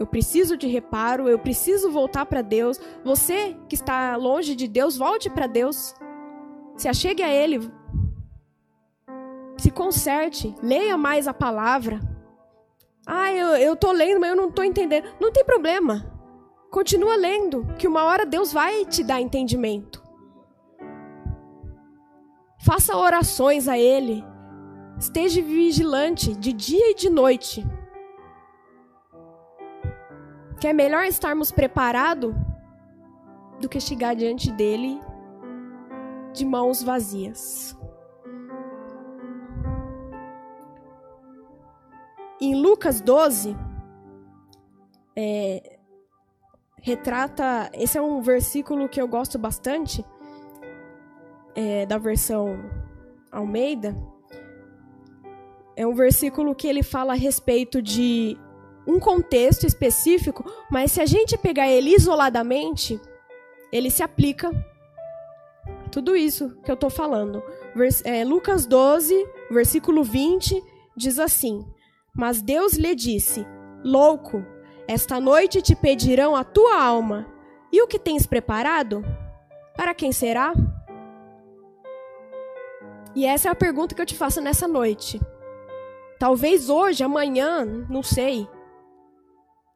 Speaker 1: eu preciso de reparo, eu preciso voltar para Deus. Você que está longe de Deus, volte para Deus. Se achegue a Ele. Se conserte. Leia mais a palavra. Ah, eu, eu tô lendo, mas eu não tô entendendo. Não tem problema. Continua lendo, que uma hora Deus vai te dar entendimento. Faça orações a Ele. Esteja vigilante de dia e de noite que é melhor estarmos preparados do que chegar diante dele de mãos vazias. Em Lucas 12, é, retrata. Esse é um versículo que eu gosto bastante, é, da versão Almeida. É um versículo que ele fala a respeito de um contexto específico, mas se a gente pegar ele isoladamente, ele se aplica tudo isso que eu estou falando. Vers é, Lucas 12, versículo 20, diz assim: Mas Deus lhe disse: Louco, esta noite te pedirão a tua alma, e o que tens preparado? Para quem será? E essa é a pergunta que eu te faço nessa noite. Talvez hoje, amanhã, não sei,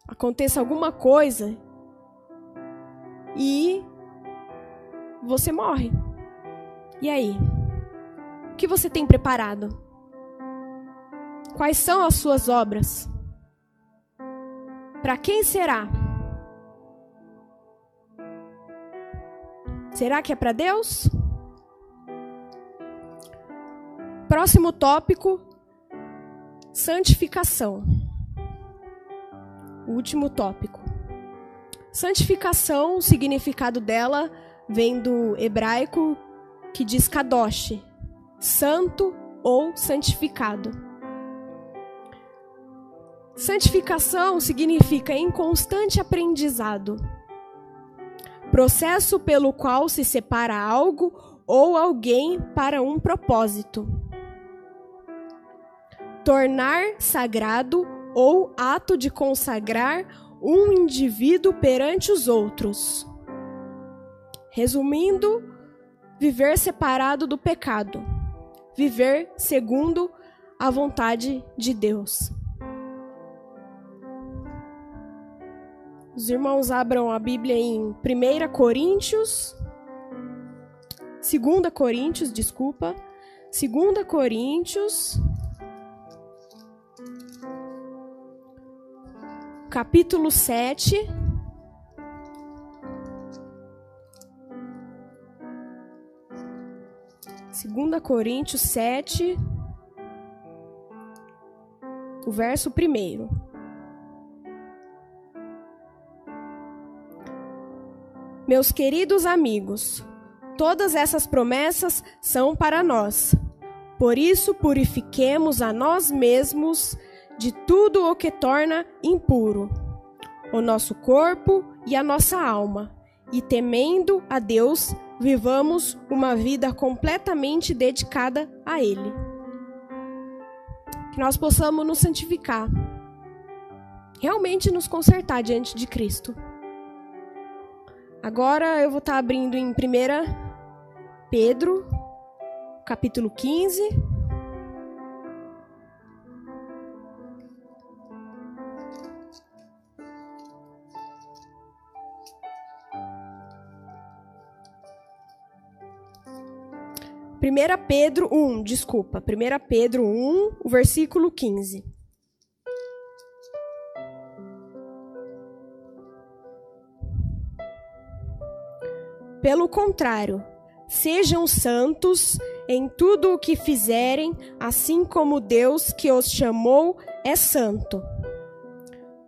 Speaker 1: aconteça alguma coisa e você morre. E aí? O que você tem preparado? Quais são as suas obras? Para quem será? Será que é para Deus? Próximo tópico: santificação o último tópico. Santificação, o significado dela vem do hebraico que diz kadosh, santo ou santificado. Santificação significa em constante aprendizado, processo pelo qual se separa algo ou alguém para um propósito. Tornar sagrado ou ato de consagrar um indivíduo perante os outros. Resumindo, viver separado do pecado, viver segundo a vontade de Deus. Os irmãos abram a Bíblia em 1 Coríntios, 2 Coríntios, desculpa, 2 Coríntios capítulo 7. Segunda Coríntios 7, o verso primeiro. Meus queridos amigos, todas essas promessas são para nós. Por isso, purifiquemos a nós mesmos de tudo o que torna impuro o nosso corpo e a nossa alma, e temendo a Deus, vivamos uma vida completamente dedicada a Ele. Que nós possamos nos santificar, realmente nos consertar diante de Cristo. Agora eu vou estar abrindo em 1 Pedro, capítulo 15. Primeira Pedro 1, desculpa, 1 Pedro 1, o versículo 15. Pelo contrário, sejam santos em tudo o que fizerem, assim como Deus que os chamou é santo.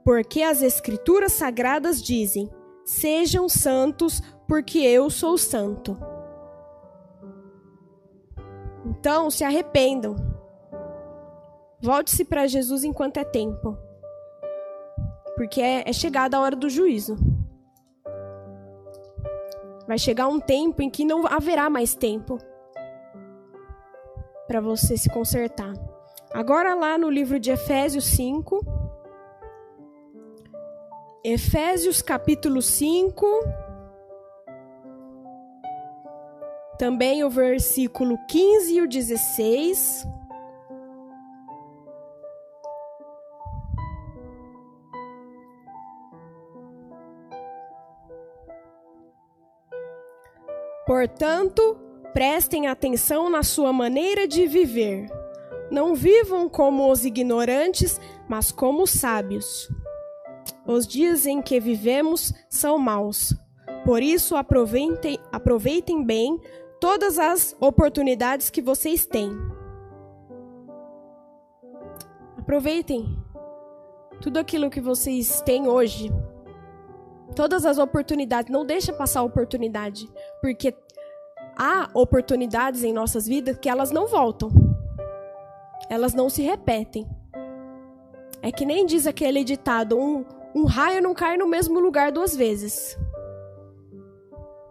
Speaker 1: Porque as Escrituras sagradas dizem: Sejam santos, porque eu sou santo. Então, se arrependam. Volte-se para Jesus enquanto é tempo. Porque é, é chegada a hora do juízo. Vai chegar um tempo em que não haverá mais tempo para você se consertar. Agora, lá no livro de Efésios 5. Efésios capítulo 5. Também o versículo 15 e o 16. Portanto, prestem atenção na sua maneira de viver. Não vivam como os ignorantes, mas como os sábios. Os dias em que vivemos são maus. Por isso, aproveitem, aproveitem bem todas as oportunidades que vocês têm. Aproveitem tudo aquilo que vocês têm hoje todas as oportunidades, não deixa passar a oportunidade, porque há oportunidades em nossas vidas que elas não voltam. Elas não se repetem. É que nem diz aquele ditado, um, um raio não cai no mesmo lugar duas vezes.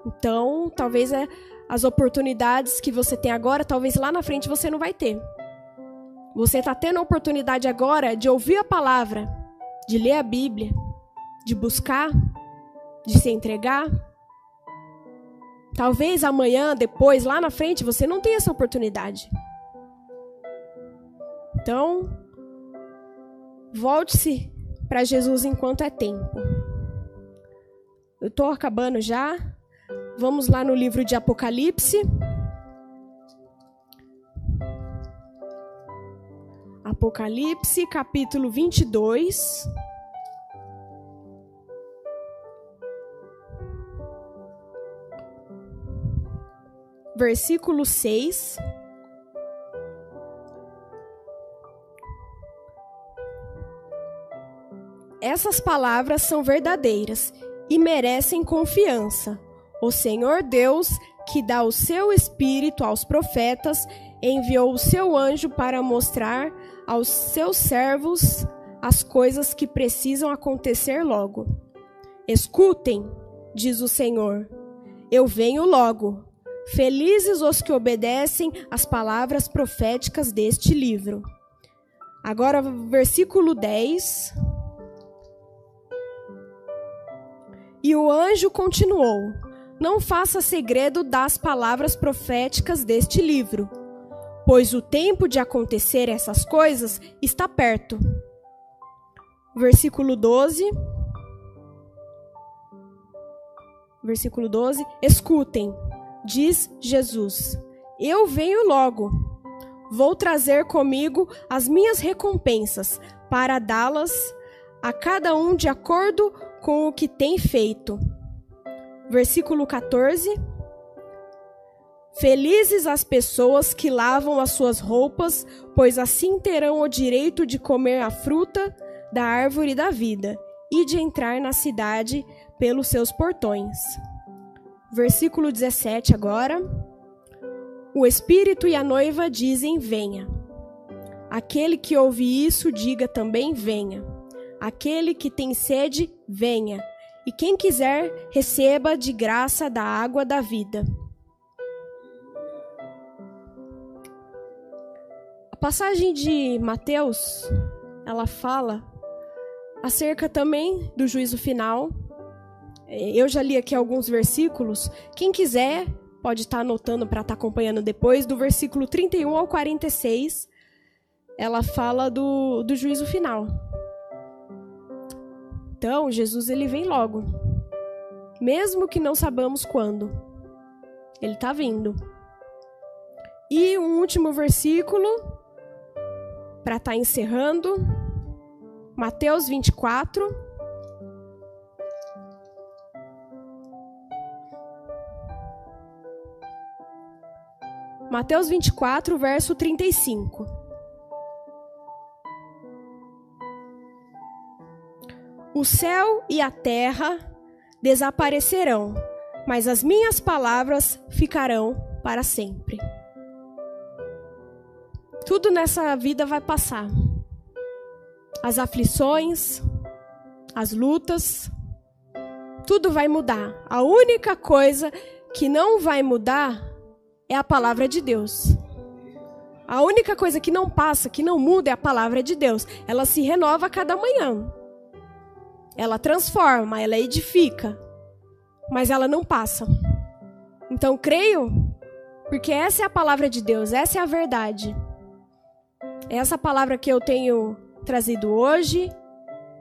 Speaker 1: Então, talvez é, as oportunidades que você tem agora, talvez lá na frente você não vai ter. Você está tendo a oportunidade agora de ouvir a palavra, de ler a Bíblia, de buscar de se entregar. Talvez amanhã, depois, lá na frente, você não tenha essa oportunidade. Então, volte-se para Jesus enquanto é tempo. Eu estou acabando já. Vamos lá no livro de Apocalipse. Apocalipse, capítulo 22. versículo 6. Essas palavras são verdadeiras e merecem confiança. O Senhor Deus, que dá o seu espírito aos profetas, enviou o seu anjo para mostrar aos seus servos as coisas que precisam acontecer logo. Escutem, diz o Senhor, eu venho logo. Felizes os que obedecem às palavras proféticas deste livro. Agora, versículo 10. E o anjo continuou: Não faça segredo das palavras proféticas deste livro, pois o tempo de acontecer essas coisas está perto. Versículo 12. Versículo 12: Escutem diz Jesus: Eu venho logo. Vou trazer comigo as minhas recompensas para dá-las a cada um de acordo com o que tem feito. Versículo 14. Felizes as pessoas que lavam as suas roupas, pois assim terão o direito de comer a fruta da árvore da vida e de entrar na cidade pelos seus portões. Versículo 17 agora. O Espírito e a noiva dizem: Venha. Aquele que ouve isso, diga também: Venha. Aquele que tem sede, venha, e quem quiser, receba de graça da água da vida. A passagem de Mateus, ela fala acerca também do juízo final. Eu já li aqui alguns versículos. Quem quiser, pode estar anotando para estar acompanhando depois, do versículo 31 ao 46, ela fala do, do juízo final. Então, Jesus ele vem logo. Mesmo que não sabemos quando. Ele está vindo. E um último versículo para estar tá encerrando. Mateus 24. Mateus 24, verso 35. O céu e a terra desaparecerão, mas as minhas palavras ficarão para sempre. Tudo nessa vida vai passar. As aflições, as lutas, tudo vai mudar. A única coisa que não vai mudar é a palavra de Deus. A única coisa que não passa, que não muda é a palavra de Deus. Ela se renova a cada manhã. Ela transforma, ela edifica, mas ela não passa. Então creio, porque essa é a palavra de Deus, essa é a verdade. Essa palavra que eu tenho trazido hoje